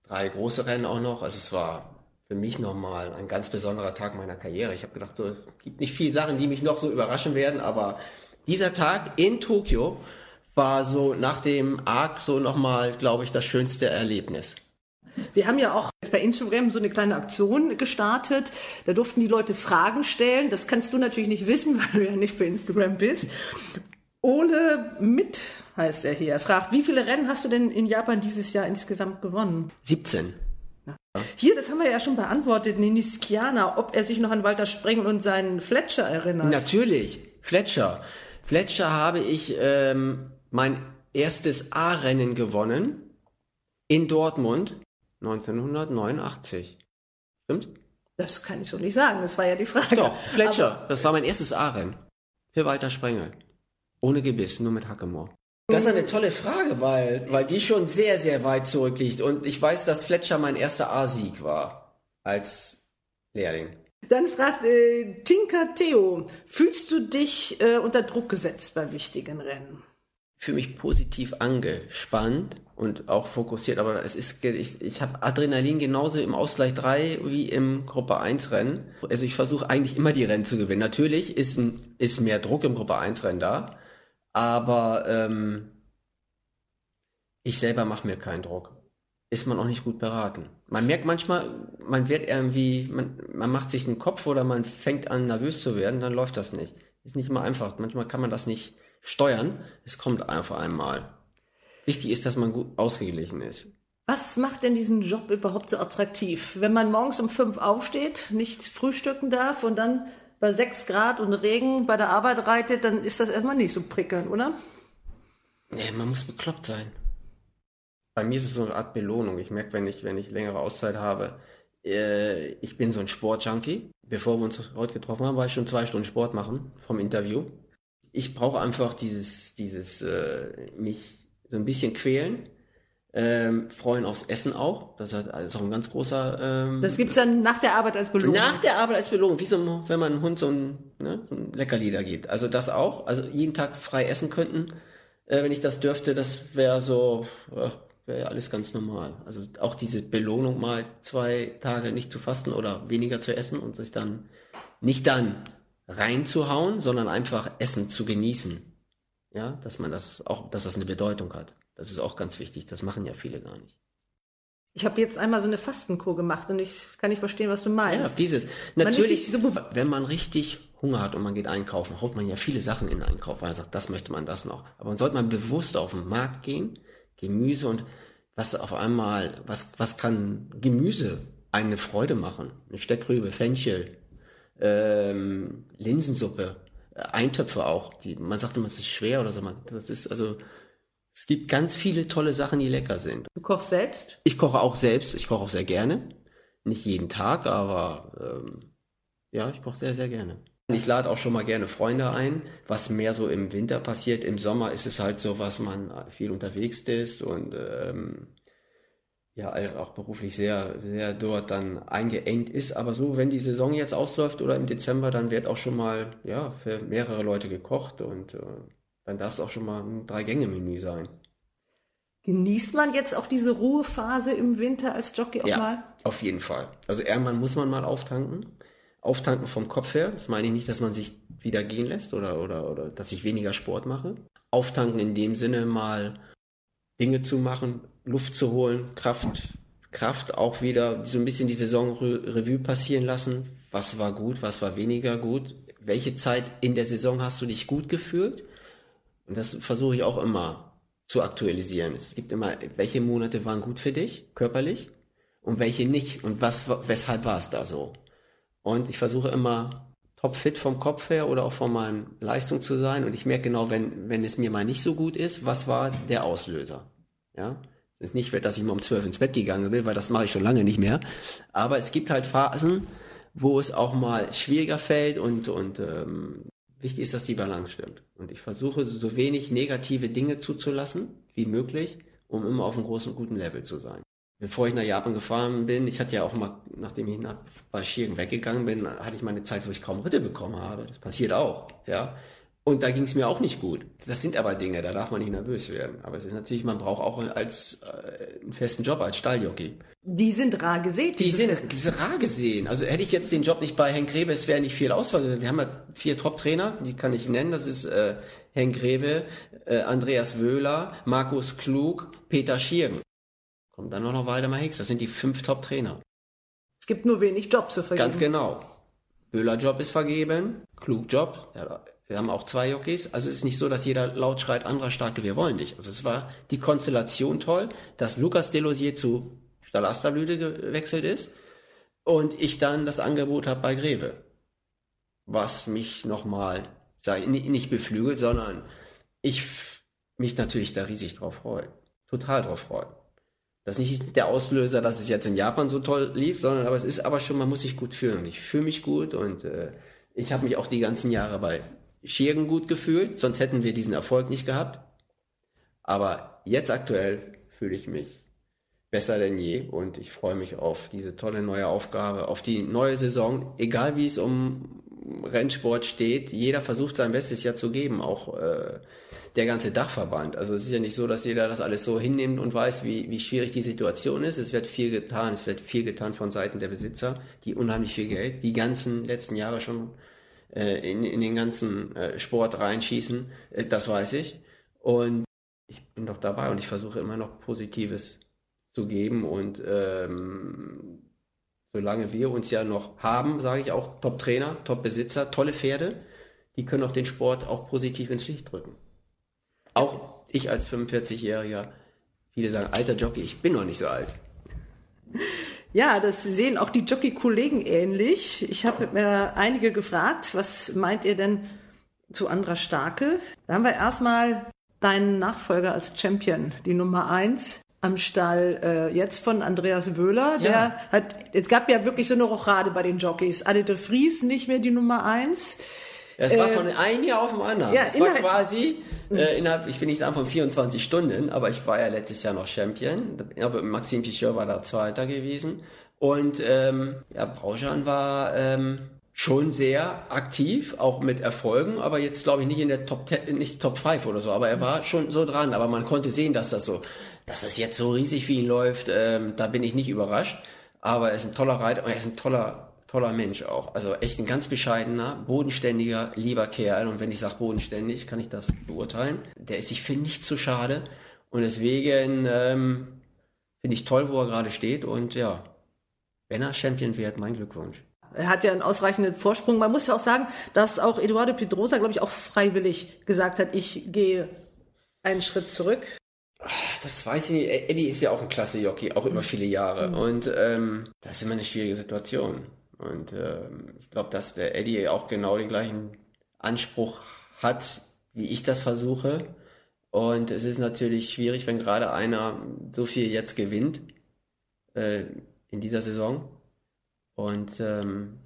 drei große Rennen auch noch. Also es war für mich nochmal ein ganz besonderer Tag meiner Karriere. Ich habe gedacht, so, es gibt nicht viele Sachen, die mich noch so überraschen werden, aber dieser Tag in Tokio war so nach dem Arc so nochmal, glaube ich, das schönste Erlebnis. Wir haben ja auch bei Instagram so eine kleine Aktion gestartet. Da durften die Leute Fragen stellen. Das kannst du natürlich nicht wissen, [LAUGHS] weil du ja nicht bei Instagram bist. Ole Mit heißt er hier. Er fragt, wie viele Rennen hast du denn in Japan dieses Jahr insgesamt gewonnen? 17. Hier, das haben wir ja schon beantwortet, Ninis Kiana, ob er sich noch an Walter Sprengel und seinen Fletcher erinnert. Natürlich, Fletcher. Fletcher habe ich ähm, mein erstes A-Rennen gewonnen in Dortmund 1989. Stimmt? Das kann ich so nicht sagen, das war ja die Frage. Doch, Fletcher, Aber das war mein erstes A-Rennen. Für Walter Sprengel. Ohne Gebiss, nur mit Hackemoor. Das ist eine tolle Frage, weil, weil die schon sehr, sehr weit zurückliegt. Und ich weiß, dass Fletcher mein erster A-Sieg war. Als Lehrling. Dann fragt äh, Tinker Theo, fühlst du dich äh, unter Druck gesetzt bei wichtigen Rennen? Für mich positiv angespannt und auch fokussiert, aber es ist, ich, ich habe Adrenalin genauso im Ausgleich 3 wie im Gruppe 1 Rennen. Also ich versuche eigentlich immer die Rennen zu gewinnen. Natürlich ist, ein, ist mehr Druck im Gruppe 1 Rennen da, aber ähm, ich selber mache mir keinen Druck. Ist man auch nicht gut beraten. Man merkt manchmal, man wird irgendwie, man, man macht sich einen Kopf oder man fängt an nervös zu werden, dann läuft das nicht. Ist nicht immer einfach. Manchmal kann man das nicht steuern. Es kommt einfach einmal. Wichtig ist, dass man gut ausgeglichen ist. Was macht denn diesen Job überhaupt so attraktiv? Wenn man morgens um fünf aufsteht, nichts frühstücken darf und dann bei sechs Grad und Regen bei der Arbeit reitet, dann ist das erstmal nicht so prickelnd, oder? Nee, man muss bekloppt sein. Bei mir ist es so eine Art Belohnung. Ich merke, wenn ich, wenn ich längere Auszeit habe, äh, ich bin so ein Sportjunkie. Bevor wir uns heute getroffen haben, war ich schon zwei Stunden Sport machen vom Interview. Ich brauche einfach dieses, dieses, äh, mich so ein bisschen quälen. Ähm, freuen aufs Essen auch. Das ist auch ein ganz großer. Ähm, das gibt's dann nach der Arbeit als Belohnung. Nach der Arbeit als Belohnung, wie so, wenn man einem Hund so ein, ne, so ein Leckerli da gibt. Also das auch. Also jeden Tag frei essen könnten, äh, wenn ich das dürfte, das wäre so, äh, wäre alles ganz normal. Also auch diese Belohnung mal zwei Tage nicht zu fasten oder weniger zu essen und sich dann nicht dann reinzuhauen, sondern einfach Essen zu genießen. Ja, dass man das auch, dass das eine Bedeutung hat. Das ist auch ganz wichtig. Das machen ja viele gar nicht. Ich habe jetzt einmal so eine Fastenkur gemacht und ich kann nicht verstehen, was du meinst. Ja, dieses. Natürlich, so wenn man richtig Hunger hat und man geht einkaufen, haut man ja viele Sachen in den Einkauf, weil man sagt, das möchte man, das noch. Aber man sollte mal bewusst auf den Markt gehen, Gemüse und was auf einmal, was, was kann Gemüse eine Freude machen? Eine Steckrübe, Fenchel, ähm, Linsensuppe, Eintöpfe auch. Die, man sagt immer, es ist schwer oder so. Man, das ist also, es gibt ganz viele tolle Sachen, die lecker sind. Du kochst selbst? Ich koche auch selbst. Ich koche auch sehr gerne. Nicht jeden Tag, aber ähm, ja, ich koche sehr, sehr gerne. Ich lade auch schon mal gerne Freunde ein, was mehr so im Winter passiert. Im Sommer ist es halt so, was man viel unterwegs ist und ähm, ja auch beruflich sehr, sehr dort dann eingeengt ist. Aber so, wenn die Saison jetzt ausläuft oder im Dezember, dann wird auch schon mal ja für mehrere Leute gekocht und äh, dann darf es auch schon mal ein Drei-Gänge-Menü sein. Genießt man jetzt auch diese Ruhephase im Winter als Jockey auch ja, mal? Auf jeden Fall. Also irgendwann muss man mal auftanken. Auftanken vom Kopf her. Das meine ich nicht, dass man sich wieder gehen lässt oder, oder, oder dass ich weniger Sport mache. Auftanken in dem Sinne mal Dinge zu machen, Luft zu holen, Kraft, Kraft auch wieder so ein bisschen die Saisonrevue passieren lassen. Was war gut, was war weniger gut? Welche Zeit in der Saison hast du dich gut gefühlt? Und das versuche ich auch immer zu aktualisieren. Es gibt immer, welche Monate waren gut für dich, körperlich, und welche nicht, und was, weshalb war es da so? Und ich versuche immer topfit vom Kopf her oder auch von meiner Leistung zu sein. Und ich merke genau, wenn, wenn es mir mal nicht so gut ist, was war der Auslöser? Ja. Es ist nicht, dass ich mal um zwölf ins Bett gegangen bin, weil das mache ich schon lange nicht mehr. Aber es gibt halt Phasen, wo es auch mal schwieriger fällt und, und ähm, wichtig ist, dass die Balance stimmt. Und ich versuche so wenig negative Dinge zuzulassen wie möglich, um immer auf einem großen, guten Level zu sein bevor ich nach Japan gefahren bin, ich hatte ja auch mal, nachdem ich nach Baschiren weggegangen bin, hatte ich mal eine Zeit, wo ich kaum Ritte bekommen habe. Das passiert auch, ja. Und da ging es mir auch nicht gut. Das sind aber Dinge, da darf man nicht nervös werden. Aber es ist natürlich, man braucht auch als äh, einen festen Job als Stalljockey. Die sind rar gesehen. Die sind, die sind rar gesehen. Also hätte ich jetzt den Job nicht bei Henk Greve, es wäre nicht viel Auswahl. Wir haben ja vier Top-Trainer, die kann ich nennen. Das ist äh, Henk Greve, äh, Andreas Wöhler, Markus Klug, Peter Schirgen. Kommt dann noch Waldemar Hicks. Das sind die fünf Top-Trainer. Es gibt nur wenig Jobs zu vergeben. Ganz genau. Böhler-Job ist vergeben, Klug-Job. Wir haben auch zwei Jockeys. Also es ist nicht so, dass jeder laut schreit, anderer starke, wir wollen dich. Also es war die Konstellation toll, dass Lukas Delosier zu Stallasterblüte gewechselt ist und ich dann das Angebot habe bei Greve. Was mich nochmal, nicht beflügelt, sondern ich mich natürlich da riesig drauf freue. Total drauf freue. Das ist nicht der Auslöser, dass es jetzt in Japan so toll lief, sondern aber es ist aber schon, man muss sich gut fühlen. Ich fühle mich gut und äh, ich habe mich auch die ganzen Jahre bei Schirgen gut gefühlt, sonst hätten wir diesen Erfolg nicht gehabt. Aber jetzt aktuell fühle ich mich besser denn je und ich freue mich auf diese tolle neue Aufgabe, auf die neue Saison, egal wie es um Rennsport steht. Jeder versucht sein Bestes ja zu geben, auch äh, der ganze Dachverband. Also es ist ja nicht so, dass jeder das alles so hinnimmt und weiß, wie, wie schwierig die Situation ist. Es wird viel getan, es wird viel getan von Seiten der Besitzer, die unheimlich viel Geld, die ganzen letzten Jahre schon äh, in, in den ganzen äh, Sport reinschießen, äh, das weiß ich. Und ich bin doch dabei und ich versuche immer noch Positives zu geben und ähm, solange wir uns ja noch haben, sage ich auch, Top-Trainer, Top-Besitzer, tolle Pferde, die können auch den Sport auch positiv ins Licht drücken. Auch ich als 45-Jähriger, viele sagen, alter Jockey, ich bin noch nicht so alt. Ja, das sehen auch die Jockey-Kollegen ähnlich. Ich habe mir einige gefragt, was meint ihr denn zu Andra Starke? Da haben wir erstmal deinen Nachfolger als Champion, die Nummer eins am Stall äh, jetzt von Andreas Wöhler. Der ja. hat, es gab ja wirklich so eine Rochade bei den Jockeys. Annette Fries nicht mehr die Nummer eins. Das war von einem Jahr auf dem anderen. Ja, das war quasi äh, innerhalb, ich will nicht sagen von 24 Stunden, aber ich war ja letztes Jahr noch Champion. Aber Maxim Pichot war da Zweiter gewesen. Und ähm, ja, Brauschan war ähm, schon sehr aktiv, auch mit Erfolgen, aber jetzt glaube ich nicht in der Top 10, nicht Top 5 oder so, aber er war schon so dran, aber man konnte sehen, dass das so, dass das jetzt so riesig für ihn läuft, ähm, da bin ich nicht überrascht, aber er ist ein toller Reiter und er ist ein toller toller Mensch auch. Also echt ein ganz bescheidener, bodenständiger, lieber Kerl. Und wenn ich sage bodenständig, kann ich das beurteilen. Der ist sich für nichts zu schade. Und deswegen ähm, finde ich toll, wo er gerade steht. Und ja, wenn er Champion wird, mein Glückwunsch. Er hat ja einen ausreichenden Vorsprung. Man muss ja auch sagen, dass auch Eduardo Pedrosa, glaube ich, auch freiwillig gesagt hat, ich gehe einen Schritt zurück. Das weiß ich nicht. Eddie ist ja auch ein klasse Jockey, auch über viele Jahre. Mhm. Und ähm, das ist immer eine schwierige Situation. Und äh, ich glaube, dass der Eddie auch genau den gleichen Anspruch hat, wie ich das versuche. Und es ist natürlich schwierig, wenn gerade einer so viel jetzt gewinnt äh, in dieser Saison. Und ähm,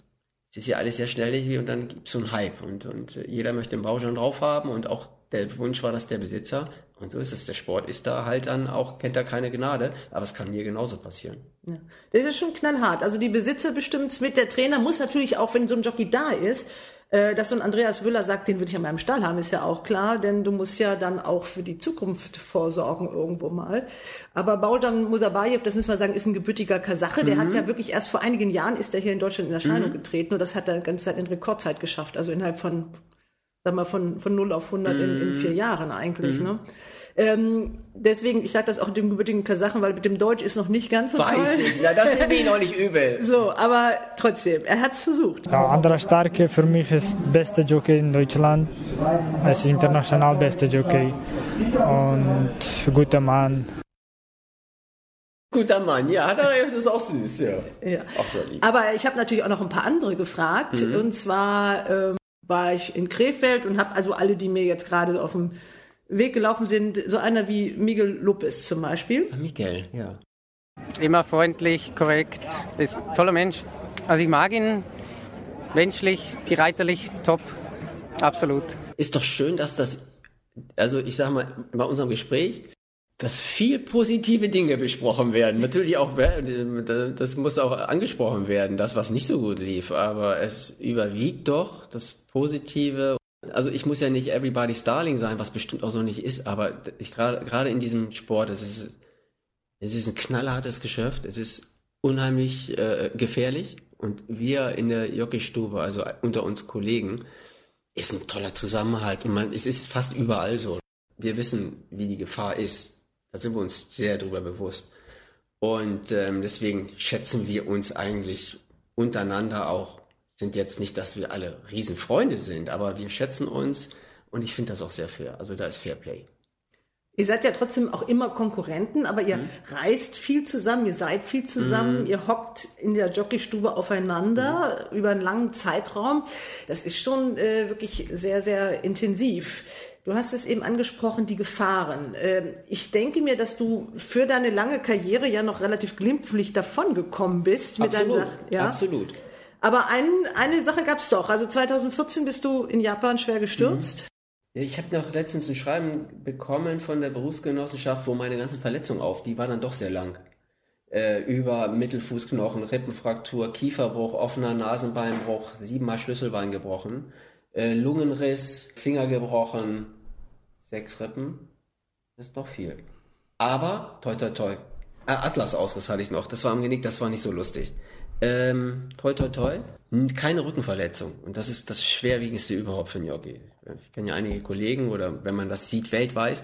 es ist ja alles sehr schnelllebig und dann gibt es so einen Hype. Und, und jeder möchte den Bauschein drauf haben und auch der Wunsch war, dass der Besitzer und so ist es. Der Sport ist da halt dann auch, kennt da keine Gnade, aber es kann mir genauso passieren. Ja. Das ist schon knallhart. Also die Besitzer bestimmt mit. Der Trainer muss natürlich auch, wenn so ein Jockey da ist, äh, dass so ein Andreas Wüller sagt, den würde ich an meinem Stall haben, ist ja auch klar, denn du musst ja dann auch für die Zukunft vorsorgen irgendwo mal. Aber Baujan Musabayev, das müssen wir sagen, ist ein gebürtiger Kasache. Der mhm. hat ja wirklich erst vor einigen Jahren ist er hier in Deutschland in Erscheinung mhm. getreten und das hat er ganze Zeit in Rekordzeit geschafft. Also innerhalb von, sag mal, von, von 0 auf 100 mhm. in, in vier Jahren eigentlich, mhm. ne? Ähm, deswegen, ich sage das auch dem gebürtigen Kasachen, weil mit dem Deutsch ist noch nicht ganz so Weiß toll. ich, ja, das nehme ich noch nicht übel. [LAUGHS] So, aber trotzdem, er hat's versucht. Ja, Andra Starke für mich ist beste Jockey in Deutschland. Er ist international beste Jockey und guter Mann. Guter Mann, ja, das ist auch süß, ja. Ja. Auch so lieb. Aber ich habe natürlich auch noch ein paar andere gefragt. Mhm. Und zwar ähm, war ich in Krefeld und habe also alle, die mir jetzt gerade auf dem Weg gelaufen sind, so einer wie Miguel Lopez zum Beispiel. Miguel, ja. Immer freundlich, korrekt, ist ein toller Mensch. Also ich mag ihn menschlich, reiterlich, top, absolut. Ist doch schön, dass das, also ich sag mal, bei unserem Gespräch, dass viel positive Dinge besprochen werden. Natürlich auch, das muss auch angesprochen werden, das, was nicht so gut lief, aber es überwiegt doch das Positive. Also ich muss ja nicht everybody's darling sein, was bestimmt auch so nicht ist, aber ich gerade gerade in diesem Sport, es ist es ist ein knallhartes Geschäft, es ist unheimlich äh, gefährlich und wir in der Jockeystube, also unter uns Kollegen, ist ein toller Zusammenhalt und man, es ist fast überall so. Wir wissen, wie die Gefahr ist. Da sind wir uns sehr drüber bewusst. Und ähm, deswegen schätzen wir uns eigentlich untereinander auch. Sind jetzt nicht, dass wir alle Riesenfreunde sind, aber wir schätzen uns und ich finde das auch sehr fair. Also da ist Fairplay. Ihr seid ja trotzdem auch immer Konkurrenten, aber ihr Mhm. reist viel zusammen, ihr seid viel zusammen, ihr hockt in der Jockeystube aufeinander Mhm. über einen langen Zeitraum. Das ist schon äh, wirklich sehr, sehr intensiv. Du hast es eben angesprochen, die Gefahren. Ähm, ich denke mir, dass du für deine lange Karriere ja noch relativ glimpflich davongekommen bist mit deinen Absolut, Sachen. Ja? absolut. Aber ein, eine Sache gab es doch. Also 2014 bist du in Japan schwer gestürzt. Ja, Ich habe noch letztens ein Schreiben bekommen von der Berufsgenossenschaft, wo meine ganzen Verletzungen auf, die waren dann doch sehr lang. Äh, über Mittelfußknochen, Rippenfraktur, Kieferbruch, offener Nasenbeinbruch, siebenmal Schlüsselbein gebrochen, äh, Lungenriss, Finger gebrochen, sechs Rippen. Ist doch viel. Aber, toi toi toi. Äh, Atlas-Ausriss hatte ich noch, das war am Genick, das war nicht so lustig. Ähm, toi toi toi. Keine Rückenverletzung. Und das ist das Schwerwiegendste überhaupt für einen Jockey. Ich kenne ja einige Kollegen oder wenn man das sieht weltweit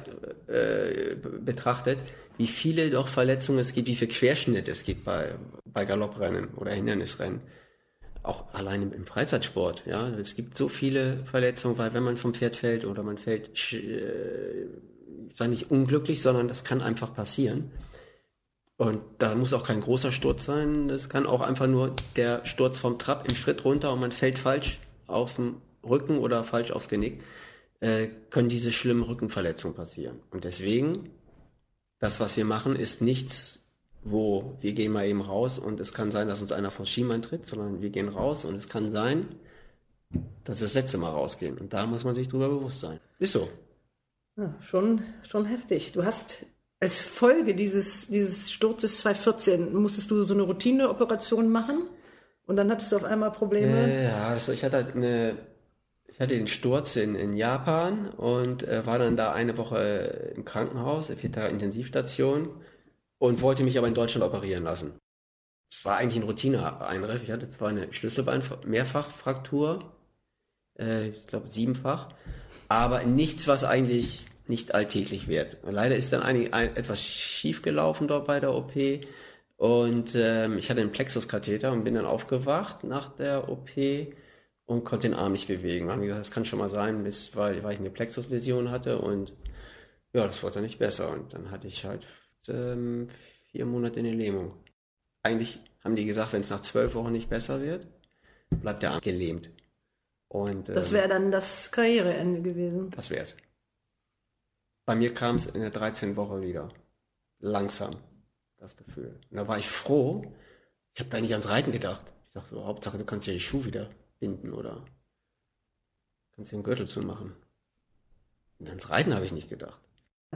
äh, betrachtet, wie viele doch Verletzungen es gibt, wie viel Querschnitt es gibt bei, bei Galopprennen oder Hindernisrennen. Auch allein im, Freizeitsport, ja. Es gibt so viele Verletzungen, weil wenn man vom Pferd fällt oder man fällt, äh, sage nicht unglücklich, sondern das kann einfach passieren. Und da muss auch kein großer Sturz sein. Das kann auch einfach nur der Sturz vom Trab im Schritt runter und man fällt falsch auf den Rücken oder falsch aufs Genick. Äh, können diese schlimmen Rückenverletzungen passieren. Und deswegen, das, was wir machen, ist nichts, wo wir gehen mal eben raus und es kann sein, dass uns einer vor Schienbein tritt, sondern wir gehen raus und es kann sein, dass wir das letzte Mal rausgehen. Und da muss man sich drüber bewusst sein. Ist so. Ja, schon, schon heftig. Du hast als Folge dieses, dieses Sturzes 2014 musstest du so eine Routineoperation machen und dann hattest du auf einmal Probleme. Ja, das, ich hatte halt eine, ich hatte den Sturz in, in Japan und äh, war dann da eine Woche im Krankenhaus, vier Tage Intensivstation und wollte mich aber in Deutschland operieren lassen. Es war eigentlich ein Routineeingriff. Ich hatte zwar eine Schlüsselbein-Mehrfachfraktur, äh, ich glaube siebenfach, aber nichts, was eigentlich nicht alltäglich wird. Leider ist dann einig, ein, etwas schief gelaufen dort bei der OP und ähm, ich hatte einen Plexuskatheter und bin dann aufgewacht nach der OP und konnte den Arm nicht bewegen. Wir haben gesagt, das kann schon mal sein, bis, weil, weil ich eine Plexusläsion hatte und ja, das wurde dann nicht besser und dann hatte ich halt ähm, vier Monate in der Lähmung. Eigentlich haben die gesagt, wenn es nach zwölf Wochen nicht besser wird, bleibt der Arm gelähmt. Und, ähm, Das wäre dann das Karriereende gewesen. das wär's. Bei mir kam es in der 13. Woche wieder. Langsam, das Gefühl. Und da war ich froh. Ich habe da nicht ans Reiten gedacht. Ich dachte so, Hauptsache, du kannst ja die Schuhe wieder binden oder kannst dir einen Gürtel zumachen. Und ans Reiten habe ich nicht gedacht.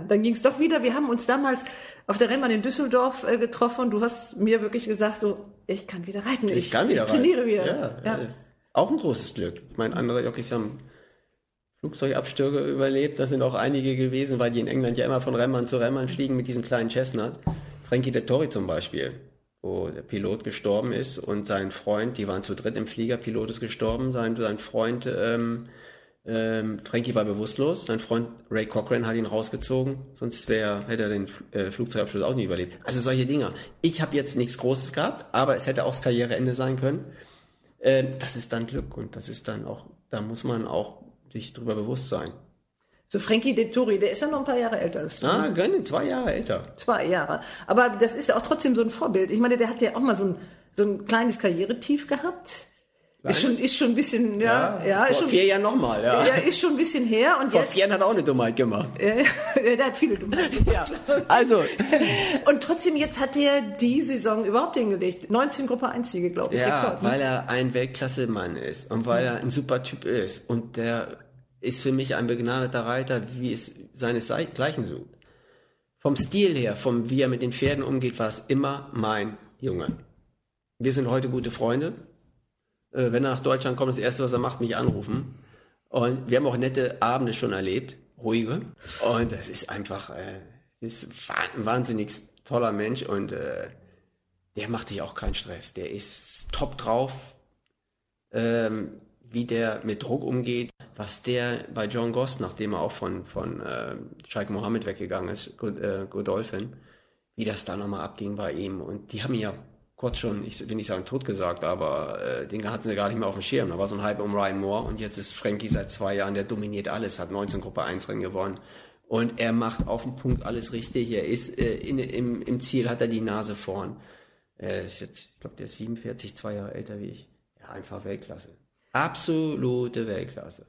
Dann ging es doch wieder. Wir haben uns damals auf der Rennbahn in Düsseldorf äh, getroffen du hast mir wirklich gesagt, so, ich kann wieder reiten. Ich, kann wieder ich trainiere reiten. wieder. Ja, Ja. Auch ein großes Glück. Ich meine, andere Jockeys haben Flugzeugabstürze überlebt. Das sind auch einige gewesen, weil die in England ja immer von Rennbahn zu Rennbahn fliegen mit diesem kleinen Cessna. Frankie Dettori zum Beispiel, wo der Pilot gestorben ist und sein Freund, die waren zu dritt im Flieger, Pilot ist gestorben, sein, sein Freund ähm, Ähm, Frankie war bewusstlos. Sein Freund Ray Cochran hat ihn rausgezogen. Sonst wär, hätte er den äh, Flugzeugabsturz auch nie überlebt. Also solche Dinge. Ich habe jetzt nichts Großes gehabt, aber es hätte auch das Karriereende sein können. Ähm, das ist dann Glück und das ist dann auch, da muss man auch sich drüber bewusst sein. So Frankie Dettori, der ist ja noch ein paar Jahre älter als du. Ah, ne? gerne, zwei Jahre älter. Zwei Jahre. Aber das ist ja auch trotzdem so ein Vorbild. Ich meine, der hat ja auch mal so ein, so ein kleines Karrieretief gehabt. Ist schon, ist schon ein bisschen, ja, ja, ist vor schon, vier Jahren nochmal, ja. ja, ist schon ein bisschen her und Vor jetzt, vier Jahren hat er auch eine Dummheit gemacht. ja, [LAUGHS] der hat viele Dummheiten. Ja. Also, [LAUGHS] Und trotzdem, jetzt hat er die Saison überhaupt hingelegt. 19 Gruppe 1 Siege, glaube ich. ja, Rekord, ne? weil er ein Weltklasse-Mann ist und weil er ein super Typ ist und der ist für mich ein begnadeter Reiter, wie es seinesgleichen sucht. Vom Stil her, vom wie er mit den Pferden umgeht, war es immer mein Junge. Wir sind heute gute Freunde. Äh, wenn er nach Deutschland kommt, das erste, was er macht, mich anrufen. Und wir haben auch nette Abende schon erlebt, ruhige. Und das ist einfach, äh, ist ein wahnsinnig toller Mensch und äh, der macht sich auch keinen Stress. Der ist top drauf, ähm, wie der mit Druck umgeht, was der bei John Goss, nachdem er auch von, von äh, Sheikh Mohammed weggegangen ist, äh, Godolphin, wie das da nochmal abging bei ihm. Und die haben ja kurz schon, ich will nicht sagen tot gesagt, aber äh, den hatten sie gar nicht mehr auf dem Schirm. Da war so ein Hype um Ryan Moore und jetzt ist Frankie seit zwei Jahren, der dominiert alles, hat 19 Gruppe 1 Rennen gewonnen. Und er macht auf den Punkt alles richtig. Er ist äh, in, im, im Ziel, hat er die Nase vorn. Er ist jetzt, ich glaube, der ist 47, zwei Jahre älter wie ich. Ja, einfach Weltklasse. Absolute Weltklasse.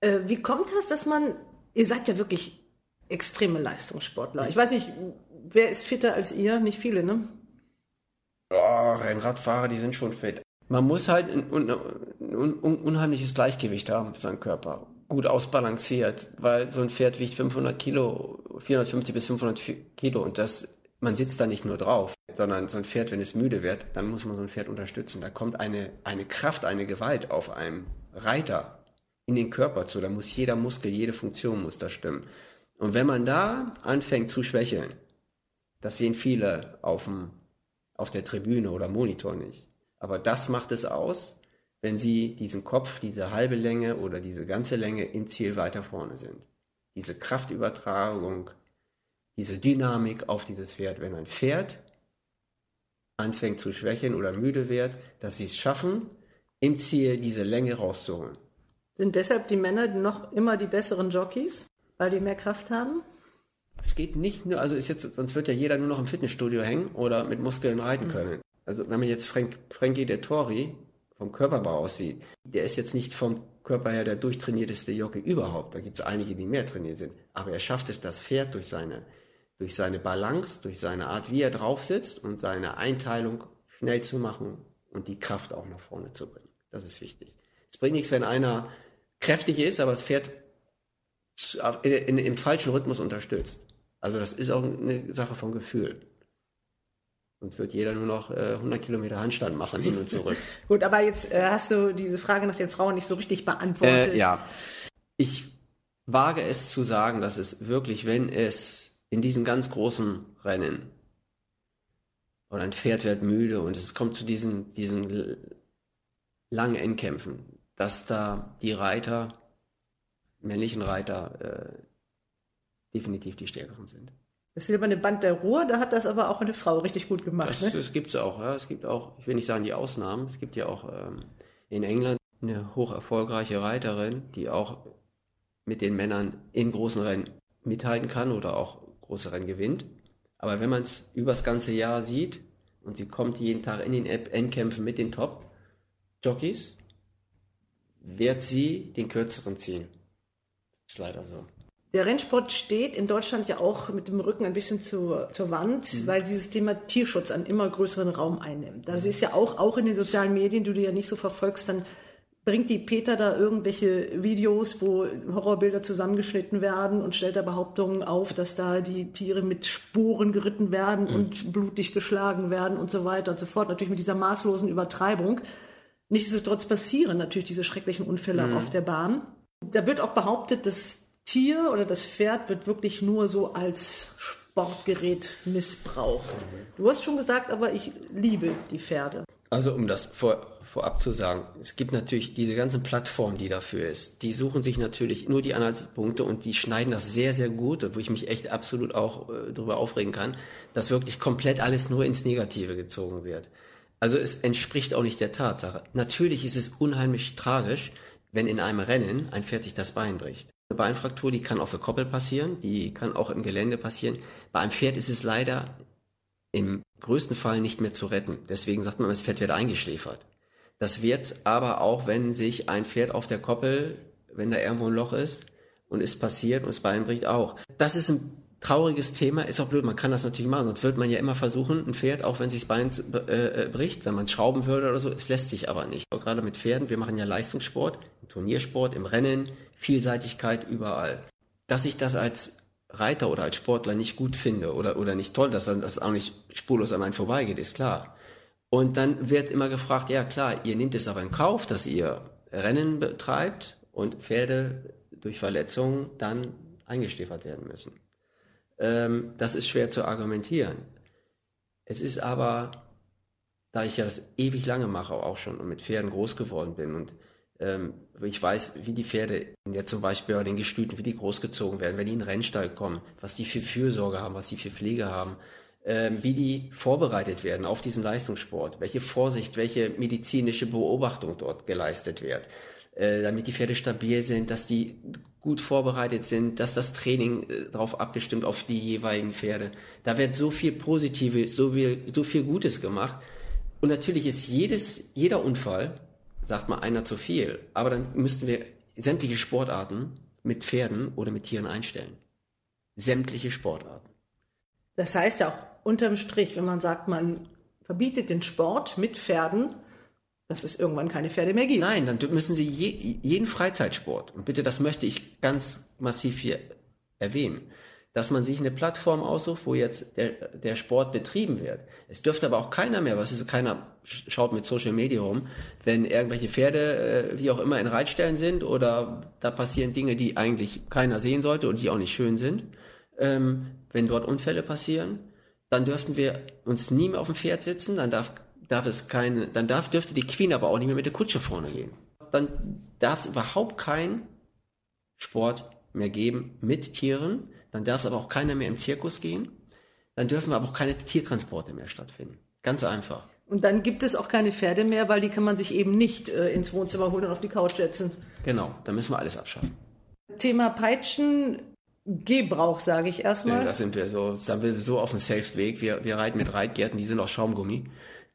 Äh, wie kommt das, dass man, ihr seid ja wirklich extreme Leistungssportler. Ich weiß nicht, wer ist fitter als ihr? Nicht viele, ne? Oh, Rennradfahrer, die sind schon fit. Man muss halt ein, un, un, unheimliches Gleichgewicht haben mit seinem Körper. Gut ausbalanciert, weil so ein Pferd wiegt 500 Kilo, 450 bis 500 Kilo und das, man sitzt da nicht nur drauf, sondern so ein Pferd, wenn es müde wird, dann muss man so ein Pferd unterstützen. Da kommt eine, eine Kraft, eine Gewalt auf einem Reiter in den Körper zu. Da muss jeder Muskel, jede Funktion muss da stimmen. Und wenn man da anfängt zu schwächeln, das sehen viele auf dem auf der Tribüne oder Monitor nicht. Aber das macht es aus, wenn Sie diesen Kopf, diese halbe Länge oder diese ganze Länge im Ziel weiter vorne sind. Diese Kraftübertragung, diese Dynamik auf dieses Pferd. Wenn ein Pferd anfängt zu schwächeln oder müde wird, dass Sie es schaffen, im Ziel diese Länge rauszuholen. Sind deshalb die Männer noch immer die besseren Jockeys, weil die mehr Kraft haben? Es geht nicht nur, also ist jetzt, sonst wird ja jeder nur noch im Fitnessstudio hängen oder mit Muskeln reiten können. Also wenn man jetzt Frank, Frankie Dettori vom Körperbau aussieht, der ist jetzt nicht vom Körper her der durchtrainierteste Jockey überhaupt. Da gibt es einige, die mehr trainiert sind. Aber er schafft es, das Pferd durch seine, durch seine Balance, durch seine Art, wie er drauf sitzt und seine Einteilung schnell zu machen und die Kraft auch nach vorne zu bringen. Das ist wichtig. Es bringt nichts, wenn einer kräftig ist, aber das Pferd in, in, im falschen Rhythmus unterstützt. Also das ist auch eine Sache vom Gefühl. Sonst wird jeder nur noch äh, 100 Kilometer Handstand machen, hin und zurück. [LAUGHS] Gut, aber jetzt äh, hast du diese Frage nach den Frauen nicht so richtig beantwortet. äh, ja. Ich wage es zu sagen, dass es wirklich, wenn es in diesen ganz großen Rennen oder ein Pferd wird müde und es kommt zu diesen, diesen langen Endkämpfen, dass da die Reiter, männlichen Reiter, äh, definitiv die stärkeren sind. Das silberne Band der Ruhr, da hat das aber auch eine Frau richtig gut gemacht. Das, Ne? das gibt es auch, ja. Es gibt auch, ich will nicht sagen die Ausnahmen, es gibt ja auch ähm, in England eine hoch erfolgreiche Reiterin, die auch mit den Männern in großen Rennen mithalten kann oder auch große Rennen gewinnt. Aber wenn man es übers ganze Jahr sieht und sie kommt jeden Tag in den Endkämpfen mit den Top-Jockeys, wird sie den kürzeren ziehen. Das ist leider so. Der Rennsport steht in Deutschland ja auch mit dem Rücken ein bisschen zur, zur Wand, weil dieses Thema Tierschutz einen immer größeren Raum einnimmt. Das ist ja auch, auch in den sozialen Medien, die du ja nicht so verfolgst, dann bringt die Peter da irgendwelche Videos, wo Horrorbilder zusammengeschnitten werden und stellt da Behauptungen auf, dass da die Tiere mit Sporen geritten werden und blutig geschlagen werden und so weiter und so fort. Natürlich mit dieser maßlosen Übertreibung. Nichtsdestotrotz passieren natürlich diese schrecklichen Unfälle auf der Bahn. Da wird auch behauptet, das Tier oder das Pferd wird wirklich nur so als Sportgerät missbraucht. Du hast schon gesagt, aber ich liebe die Pferde. Also um das vor, vorab zu sagen, es gibt natürlich diese ganzen Plattformen, die dafür ist, die suchen sich natürlich nur die Anhaltspunkte und die schneiden das sehr, sehr gut, wo ich mich echt absolut auch äh, darüber aufregen kann, dass wirklich komplett alles nur ins Negative gezogen wird. Also es entspricht auch nicht der Tatsache. Natürlich ist es unheimlich tragisch, wenn in einem Rennen ein Pferd sich das Bein bricht. Eine Beinfraktur, die kann auf der Koppel passieren, die kann auch im Gelände passieren. Bei einem Pferd ist es leider im größten Fall nicht mehr zu retten. Deswegen sagt man, das Pferd wird eingeschläfert. Das wird aber auch, wenn sich ein Pferd auf der Koppel, wenn da irgendwo ein Loch ist und es passiert und das Bein bricht auch. Das ist ein trauriges Thema, ist auch blöd, man kann das natürlich machen, sonst würde man ja immer versuchen, ein Pferd, auch wenn sich das Bein äh, äh, bricht, wenn man schrauben würde oder so, es lässt sich aber nicht. Auch gerade mit Pferden, wir machen ja Leistungssport, im Turniersport, im Rennen, Vielseitigkeit überall. Dass ich das als Reiter oder als Sportler nicht gut finde oder, oder nicht toll, dass das auch nicht spurlos an einen vorbeigeht, ist klar. Und dann wird immer gefragt, ja klar, ihr nehmt es aber in Kauf, dass ihr Rennen betreibt und Pferde durch Verletzungen dann eingeschläfert werden müssen. Ähm, das ist schwer zu argumentieren. Es ist aber, da ich ja das ewig lange mache, auch schon und mit Pferden groß geworden bin und ähm, ich weiß, wie die Pferde, ja zum Beispiel bei den Gestüten, wie die großgezogen werden, wenn die in den Rennstall kommen, was die für Fürsorge haben, was die für Pflege haben, ähm, wie die vorbereitet werden auf diesen Leistungssport, welche Vorsicht, welche medizinische Beobachtung dort geleistet wird, äh, damit die Pferde stabil sind, dass die gut vorbereitet sind, dass das Training äh, darauf abgestimmt auf die jeweiligen Pferde. Da wird so viel Positives, so viel, so viel Gutes gemacht. Und natürlich ist jedes, jeder Unfall, sagt mal einer zu viel, aber dann müssten wir sämtliche Sportarten mit Pferden oder mit Tieren einstellen. Sämtliche Sportarten. Das heißt ja auch unterm Strich, wenn man sagt, man verbietet den Sport mit Pferden, dass es irgendwann keine Pferde mehr gibt. Nein, dann müssen Sie je, jeden Freizeitsport, und bitte, das möchte ich ganz massiv hier erwähnen, dass man sich eine Plattform aussucht, wo jetzt der, der Sport betrieben wird. Es dürfte aber auch keiner mehr, was ist, keiner schaut mit Social Media rum, wenn irgendwelche Pferde, äh, wie auch immer, in Reitstellen sind oder da passieren Dinge, die eigentlich keiner sehen sollte und die auch nicht schön sind. Ähm, wenn dort Unfälle passieren, dann dürften wir uns nie mehr auf dem Pferd sitzen, dann darf, darf es keine, dann darf, dürfte die Queen aber auch nicht mehr mit der Kutsche vorne gehen. Dann darf es überhaupt keinen Sport mehr geben mit Tieren, dann darf es aber auch keiner mehr im Zirkus gehen, dann dürfen aber auch keine Tiertransporte mehr stattfinden. Ganz einfach. Und dann gibt es auch keine Pferde mehr, weil die kann man sich eben nicht äh, ins Wohnzimmer holen und auf die Couch setzen. Genau, dann müssen wir alles abschaffen. Thema Peitschen Gebrauch, sage ich erstmal. Ja, da sind wir so, sind wir so auf dem Safe-Weg. Wir, wir reiten mit Reitgärten, die sind auch Schaumgummi,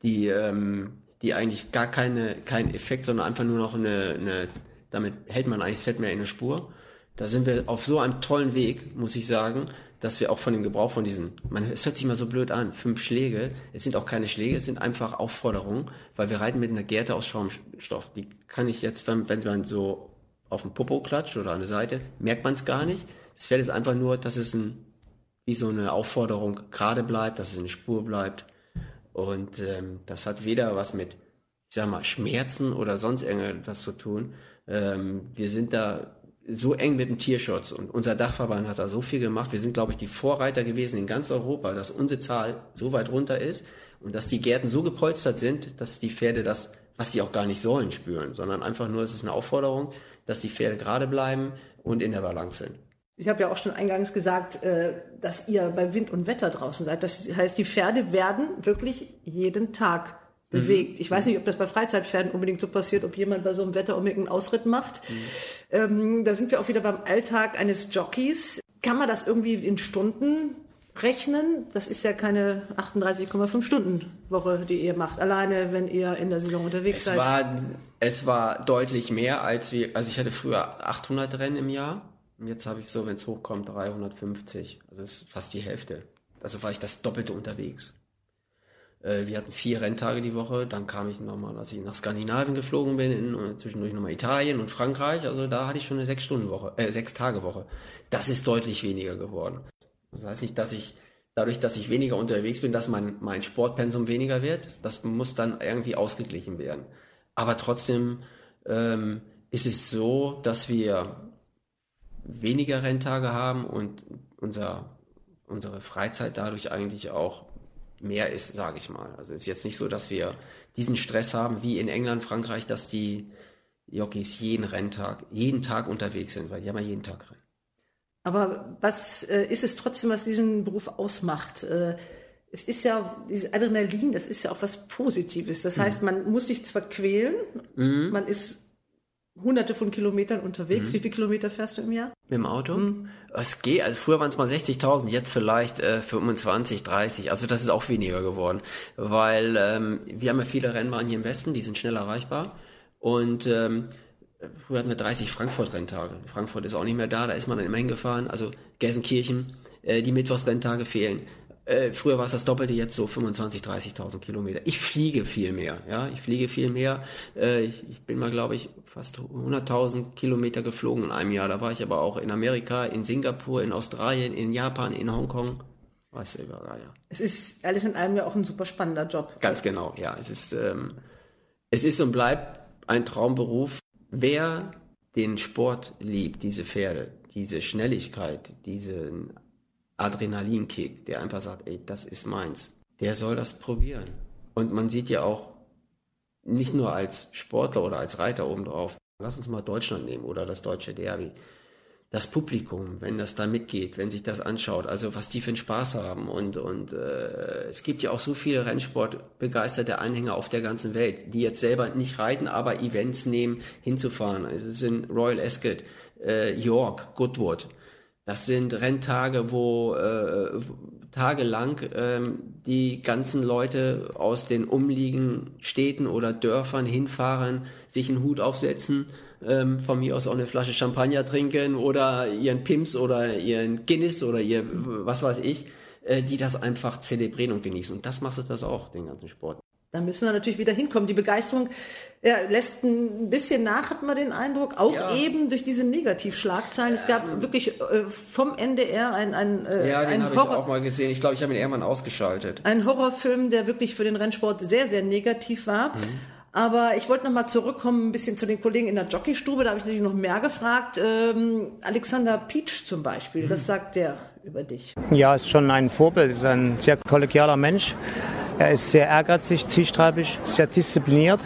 die, ähm, die eigentlich gar keine, keinen Effekt, sondern einfach nur noch eine, eine, damit hält man eigentlich das Fett mehr in eine Spur. Da sind wir auf so einem tollen Weg, muss ich sagen, dass wir auch von dem Gebrauch von diesen, man, es hört sich mal so blöd an, fünf Schläge, es sind auch keine Schläge, es sind einfach Aufforderungen, weil wir reiten mit einer Gerte aus Schaumstoff. Die kann ich jetzt, wenn, wenn man so auf den Popo klatscht oder an der Seite, merkt man es gar nicht. Das Pferd ist einfach nur, dass es ein, wie so eine Aufforderung gerade bleibt, dass es eine Spur bleibt. Und ähm, das hat weder was mit, ich sag mal, Schmerzen oder sonst irgendwas zu tun. Ähm, wir sind da so eng mit dem Tierschutz und unser Dachverband hat da so viel gemacht. Wir sind, glaube ich, die Vorreiter gewesen in ganz Europa, dass unsere Zahl so weit runter ist und dass die Gärten so gepolstert sind, dass die Pferde das, was sie auch gar nicht sollen, spüren, sondern einfach nur, es ist eine Aufforderung, dass die Pferde gerade bleiben und in der Balance sind. Ich habe ja auch schon eingangs gesagt, äh, dass ihr bei Wind und Wetter draußen seid. Das heißt, die Pferde werden wirklich jeden Tag. Bewegt. Ich weiß nicht, ob das bei Freizeitpferden unbedingt so passiert, ob jemand bei so einem Wetter unbedingt einen Ausritt macht. Mhm. Ähm, da sind wir auch wieder beim Alltag eines Jockeys. Kann man das irgendwie in Stunden rechnen? Das ist ja keine 38,5 Stunden Woche, die ihr macht. Alleine, wenn ihr in der Saison unterwegs es seid. War, es war deutlich mehr als wir, also ich hatte früher 800 Rennen im Jahr. Und jetzt habe ich so, wenn es hochkommt, 350. Also das ist fast die Hälfte. Also war ich das Doppelte unterwegs. Äh, wir hatten vier Renntage die Woche. Dann kam ich nochmal, als ich nach Skandinavien geflogen bin, in, und zwischendurch nochmal Italien und Frankreich. Also da hatte ich schon eine sechs Stunden Woche, äh, sechs Tage Woche. Das ist deutlich weniger geworden. Das heißt nicht, dass ich dadurch, dass ich weniger unterwegs bin, dass mein, mein Sportpensum weniger wird. Das muss dann irgendwie ausgeglichen werden. Aber trotzdem ähm, ist es so, dass wir weniger Renntage haben und unser, unsere Freizeit dadurch eigentlich auch mehr ist, sage ich mal. Also ist jetzt nicht so, dass wir diesen Stress haben wie in England, Frankreich, dass die Jockeys jeden Renntag, jeden Tag unterwegs sind, weil die haben ja jeden Tag Rennen. Aber was äh, ist es trotzdem, was diesen Beruf ausmacht? Äh, es ist ja dieses Adrenalin, das ist ja auch was Positives. Das heißt, man muss sich zwar quälen, Mhm. man ist hunderte von Kilometern unterwegs. Wie viele Kilometer fährst du im Jahr? Mit dem Auto? Mhm. Es geht, also früher waren es mal 60.000, jetzt vielleicht äh, 25, 30. Also das ist auch weniger geworden, weil ähm, wir haben ja viele Rennbahnen hier im Westen, die sind schnell erreichbar. Und ähm, früher hatten wir 30 Frankfurt-Renntage. Frankfurt ist auch nicht mehr da, da ist man dann immer hingefahren. Also Gelsenkirchen, äh, die Mittwochsrenntage fehlen. Äh, früher war es das Doppelte, jetzt so 25, 30.000 Kilometer. Ich fliege viel mehr, ja, ich fliege viel mehr. Äh, ich, ich bin mal, glaube ich, fast 100.000 Kilometer geflogen in einem Jahr. Da war ich aber auch in Amerika, in Singapur, in Australien, in Japan, in Hongkong. Weiß ja überall, ja. Es ist alles in allem ja auch ein super spannender Job. Ganz genau, ja. Es ist, ähm, es ist und bleibt ein Traumberuf. Wer den Sport liebt, diese Pferde, diese Schnelligkeit, diesen Adrenalinkick, der einfach sagt, ey, das ist meins, der soll das probieren. Und man sieht ja auch, nicht nur als Sportler oder als Reiter obendrauf, lass uns mal Deutschland nehmen oder das deutsche Derby. Das Publikum, wenn das da mitgeht, wenn sich das anschaut, also was die für einen Spaß haben und, und äh, es gibt ja auch so viele Rennsportbegeisterte Anhänger auf der ganzen Welt, die jetzt selber nicht reiten, aber Events nehmen, hinzufahren. Also es sind Royal Ascot, äh, York, Goodwood. Das sind Renntage, wo äh, tagelang ähm, die ganzen Leute aus den umliegenden Städten oder Dörfern hinfahren, sich einen Hut aufsetzen, ähm, von mir aus auch eine Flasche Champagner trinken oder ihren Pims oder ihren Guinness oder ihr was weiß ich, äh, die das einfach zelebrieren und genießen. Und das macht das auch, den ganzen Sport. Da müssen wir natürlich wieder hinkommen. Die Begeisterung ja, lässt ein bisschen nach, hat man den Eindruck. Auch Ja. eben durch diese Negativschlagzeilen. Es gab wirklich äh, vom NDR ein, ein, äh, Ja, den habe ich auch mal gesehen. Ich glaube, ich habe ihn irgendwann ausgeschaltet. Ein Horrorfilm, der wirklich für den Rennsport sehr, sehr negativ war. Mhm. Aber ich wollte noch mal zurückkommen ein bisschen zu den Kollegen in der Jockeystube. Da habe ich natürlich noch mehr gefragt. Ähm, Alexander Pietsch zum Beispiel, Mhm. was sagt der über dich? Ja, ist schon ein Vorbild, ist ein sehr kollegialer Mensch. Er ist sehr ehrgeizig, zielstrebig, sehr diszipliniert.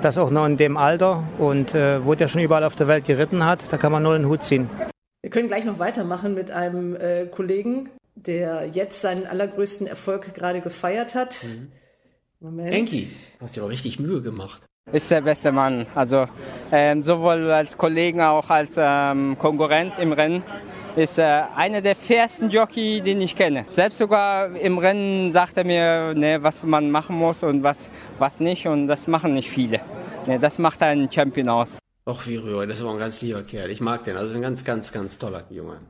Das auch noch in dem Alter und äh, wo der schon überall auf der Welt geritten hat, da kann man nur den Hut ziehen. Wir können gleich noch weitermachen mit einem äh, Kollegen, der jetzt seinen allergrößten Erfolg gerade gefeiert hat. Moment. Enki, du hast dir aber richtig Mühe gemacht. Ist der beste Mann. Also ähm, sowohl als Kollegen auch als ähm, Konkurrent im Rennen. Ist äh, einer der fairsten Jockey, den ich kenne. Selbst sogar im Rennen sagt er mir, ne, was man machen muss und was, was nicht. Und das machen nicht viele. Ne, das macht einen Champion aus. Och, wie rühr, das ist aber ein ganz lieber Kerl. Ich mag den. Also ein ganz, ganz, ganz toller Junge.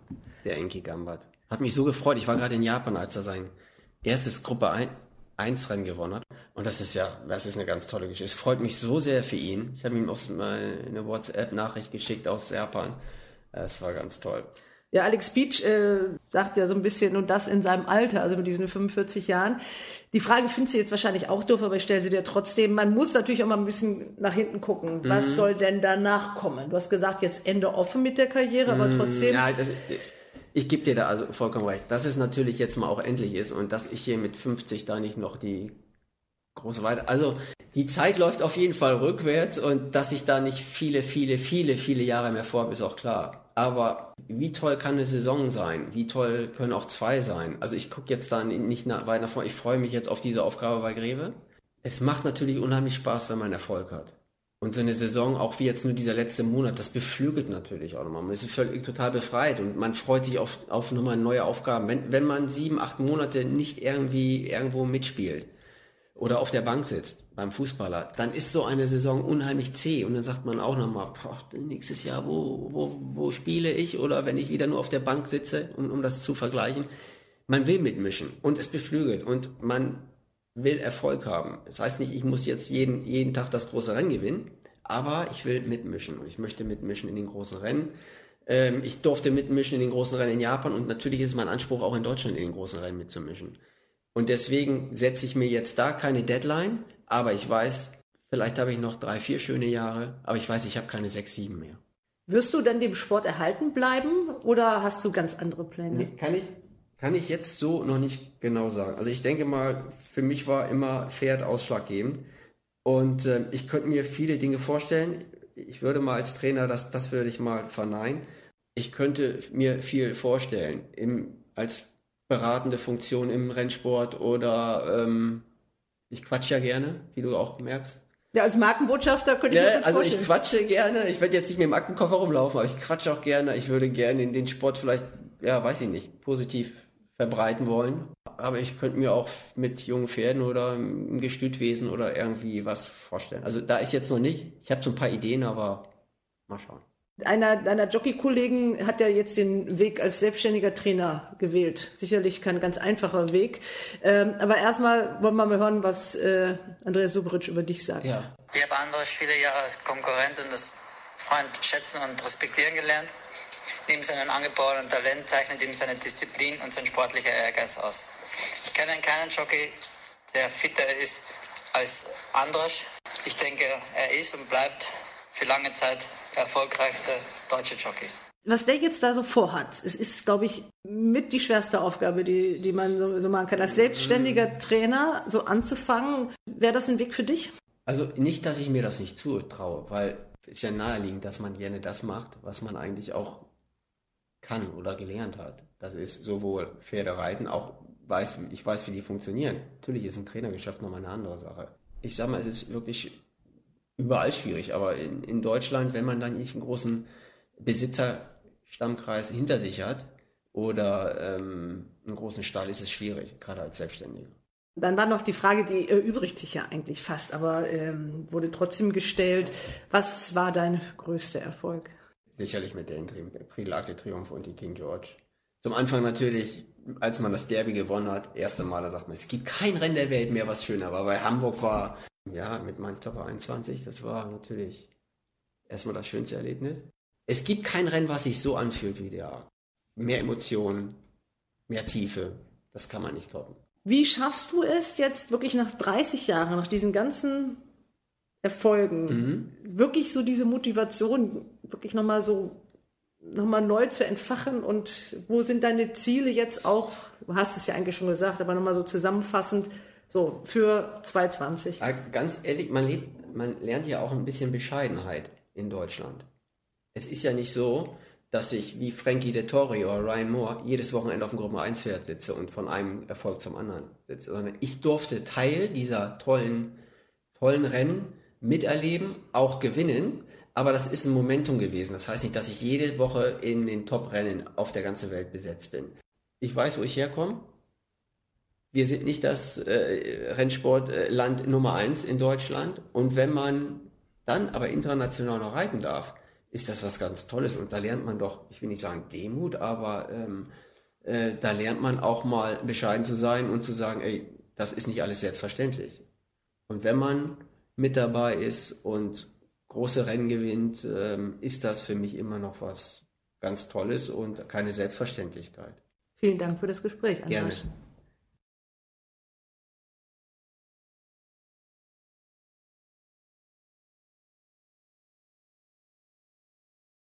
Der Enki Gambart. Hat mich so gefreut. Ich war gerade in Japan, als er sein erstes Gruppe 1 Rennen gewonnen hat. Und das ist ja, das ist eine ganz tolle Geschichte. Es freut mich so sehr für ihn. Ich habe ihm auch mal eine WhatsApp-Nachricht geschickt aus Japan. Es war ganz toll. Ja, Alex Beach äh, sagt ja so ein bisschen, und das in seinem Alter, also mit diesen 45 Jahren. Die Frage findest du jetzt wahrscheinlich auch doof, aber ich stelle sie dir trotzdem. Man muss natürlich auch mal ein bisschen nach hinten gucken. Was Mhm. soll denn danach kommen? Du hast gesagt, jetzt Ende offen mit der Karriere, aber trotzdem. Mm, Ja, das, ich gebe dir da also vollkommen recht, dass es natürlich jetzt mal auch endlich ist und dass ich hier mit 50 da nicht noch die große Weite. Also die Zeit läuft auf jeden Fall rückwärts und dass ich da nicht viele, viele, viele, viele Jahre mehr vor habe, ist auch klar. Aber wie toll kann eine Saison sein? Wie toll können auch zwei sein? Also ich gucke jetzt da nicht nach, weiter vor. Ich freue mich jetzt auf diese Aufgabe bei Greve. Es macht natürlich unheimlich Spaß, wenn man Erfolg hat. Und so eine Saison, auch wie jetzt nur dieser letzte Monat, das beflügelt natürlich auch nochmal. Man ist völlig, total befreit und man freut sich auf, auf nochmal neue Aufgaben. Wenn, wenn man sieben, acht Monate nicht irgendwie irgendwo mitspielt oder auf der Bank sitzt beim Fußballer, dann ist so eine Saison unheimlich zäh und dann sagt man auch nochmal, nächstes Jahr, wo, wo, wo spiele ich oder wenn ich wieder nur auf der Bank sitze, um, um das zu vergleichen. Man will mitmischen und es beflügelt und man will Erfolg haben. Das heißt nicht, ich muss jetzt jeden, jeden Tag das große Rennen gewinnen, aber ich will mitmischen und ich möchte mitmischen in den großen Rennen. Ähm, ich durfte mitmischen in den großen Rennen in Japan und natürlich ist mein Anspruch auch in Deutschland in den großen Rennen mitzumischen. Und deswegen setze ich mir jetzt da keine Deadline, aber ich weiß, vielleicht habe ich noch drei, vier schöne Jahre, aber ich weiß, ich habe keine sechs, sieben mehr. Wirst du denn dem Sport erhalten bleiben oder hast du ganz andere Pläne? Kann ich, Kann ich jetzt so noch nicht genau sagen. Also ich denke mal, für mich war immer Pferd ausschlaggebend. Und äh, ich könnte mir viele Dinge vorstellen. Ich würde mal als Trainer, das, das würde ich mal verneinen. Ich könnte mir viel vorstellen, im, als beratende Funktion im Rennsport oder ähm, ich quatsche ja gerne, wie du auch merkst. Ja, als Markenbotschafter könnte ja, ich mir das also vorstellen. ich quatsche gerne. Ich werde jetzt nicht mit dem Aktenkoffer rumlaufen, aber ich quatsche auch gerne. Ich würde gerne in den Sport vielleicht, ja, weiß ich nicht, positiv verbreiten wollen. Aber ich könnte mir auch mit jungen Pferden oder im Gestütwesen oder irgendwie was vorstellen. Also da ist jetzt noch nicht. Ich habe so ein paar Ideen, aber mal schauen. Einer deiner Jockey-Kollegen hat ja jetzt den Weg als selbstständiger Trainer gewählt. Sicherlich kein ganz einfacher Weg. Ähm, aber erstmal wollen wir mal hören, was äh, Andreas Subric über dich sagt. Ja. Ich habe Andras viele Jahre als Konkurrent und als Freund schätzen und respektieren gelernt. Neben seinem angeborenen Talent zeichnet ihm seine Disziplin und sein sportlicher Ehrgeiz aus. Ich kenne keinen Jockey, der fitter ist als Andras. Ich denke, er ist und bleibt für lange Zeit der erfolgreichste deutsche Jockey. Was der jetzt da so vorhat, es ist, glaube ich, mit die schwerste Aufgabe, die, die man so, so machen kann. Als selbstständiger Trainer so anzufangen, wäre das ein Weg für dich? Also nicht, dass ich mir das nicht zutraue, weil es ist ja naheliegend, dass man gerne das macht, was man eigentlich auch kann oder gelernt hat. Das ist sowohl Pferdereiten, auch weiß, ich weiß, wie die funktionieren. Natürlich ist ein Trainergeschäft nochmal eine andere Sache. Ich sage mal, es ist wirklich überall schwierig, aber in, in Deutschland, wenn man dann nicht einen großen Besitzerstammkreis hinter sich hat oder ähm, einen großen Stall, ist es schwierig, gerade als Selbstständiger. Dann war noch die Frage, die erübrigt sich ja eigentlich fast, aber ähm, wurde trotzdem gestellt. Was war dein größter Erfolg? Sicherlich mit der de Triomphe und die King George. Zum Anfang natürlich, als man das Derby gewonnen hat, erste Mal, da sagt man, es gibt kein Rennen der Welt mehr, was schöner war, weil Hamburg war, ja, mit meinem, ich glaube 21, das war natürlich erstmal das schönste Erlebnis. Es gibt kein Rennen, was sich so anfühlt wie der Arc. Mehr Emotionen, mehr Tiefe, das kann man nicht toppen. Wie schaffst du es jetzt wirklich nach 30 Jahren, nach diesen ganzen Erfolgen, Mhm. wirklich so diese Motivation wirklich nochmal so nochmal neu zu entfachen und wo sind deine Ziele jetzt auch, du hast es ja eigentlich schon gesagt, aber nochmal so zusammenfassend, so für 2020. Aber ganz ehrlich, man, lebt, man lernt ja auch ein bisschen Bescheidenheit in Deutschland. Es ist ja nicht so, dass ich wie Frankie Dettori oder Ryan Moore jedes Wochenende auf dem Gruppe 1 Pferd sitze und von einem Erfolg zum anderen sitze, sondern ich durfte Teil dieser tollen, tollen Rennen miterleben, auch gewinnen, aber das ist ein Momentum gewesen. Das heißt nicht, dass ich jede Woche in den Top-Rennen auf der ganzen Welt besetzt bin. Ich weiß, wo ich herkomme. Wir sind nicht das äh, Rennsportland Nummer eins in Deutschland. Und wenn man dann aber international noch reiten darf, ist das was ganz Tolles. Und da lernt man doch, ich will nicht sagen Demut, aber ähm, äh, da lernt man auch mal bescheiden zu sein und zu sagen, ey, das ist nicht alles selbstverständlich. Und wenn man mit dabei ist und große Rennen gewinnt, ähm, ist das für mich immer noch was ganz Tolles und keine Selbstverständlichkeit. Vielen Dank für das Gespräch, Gerne. Andras.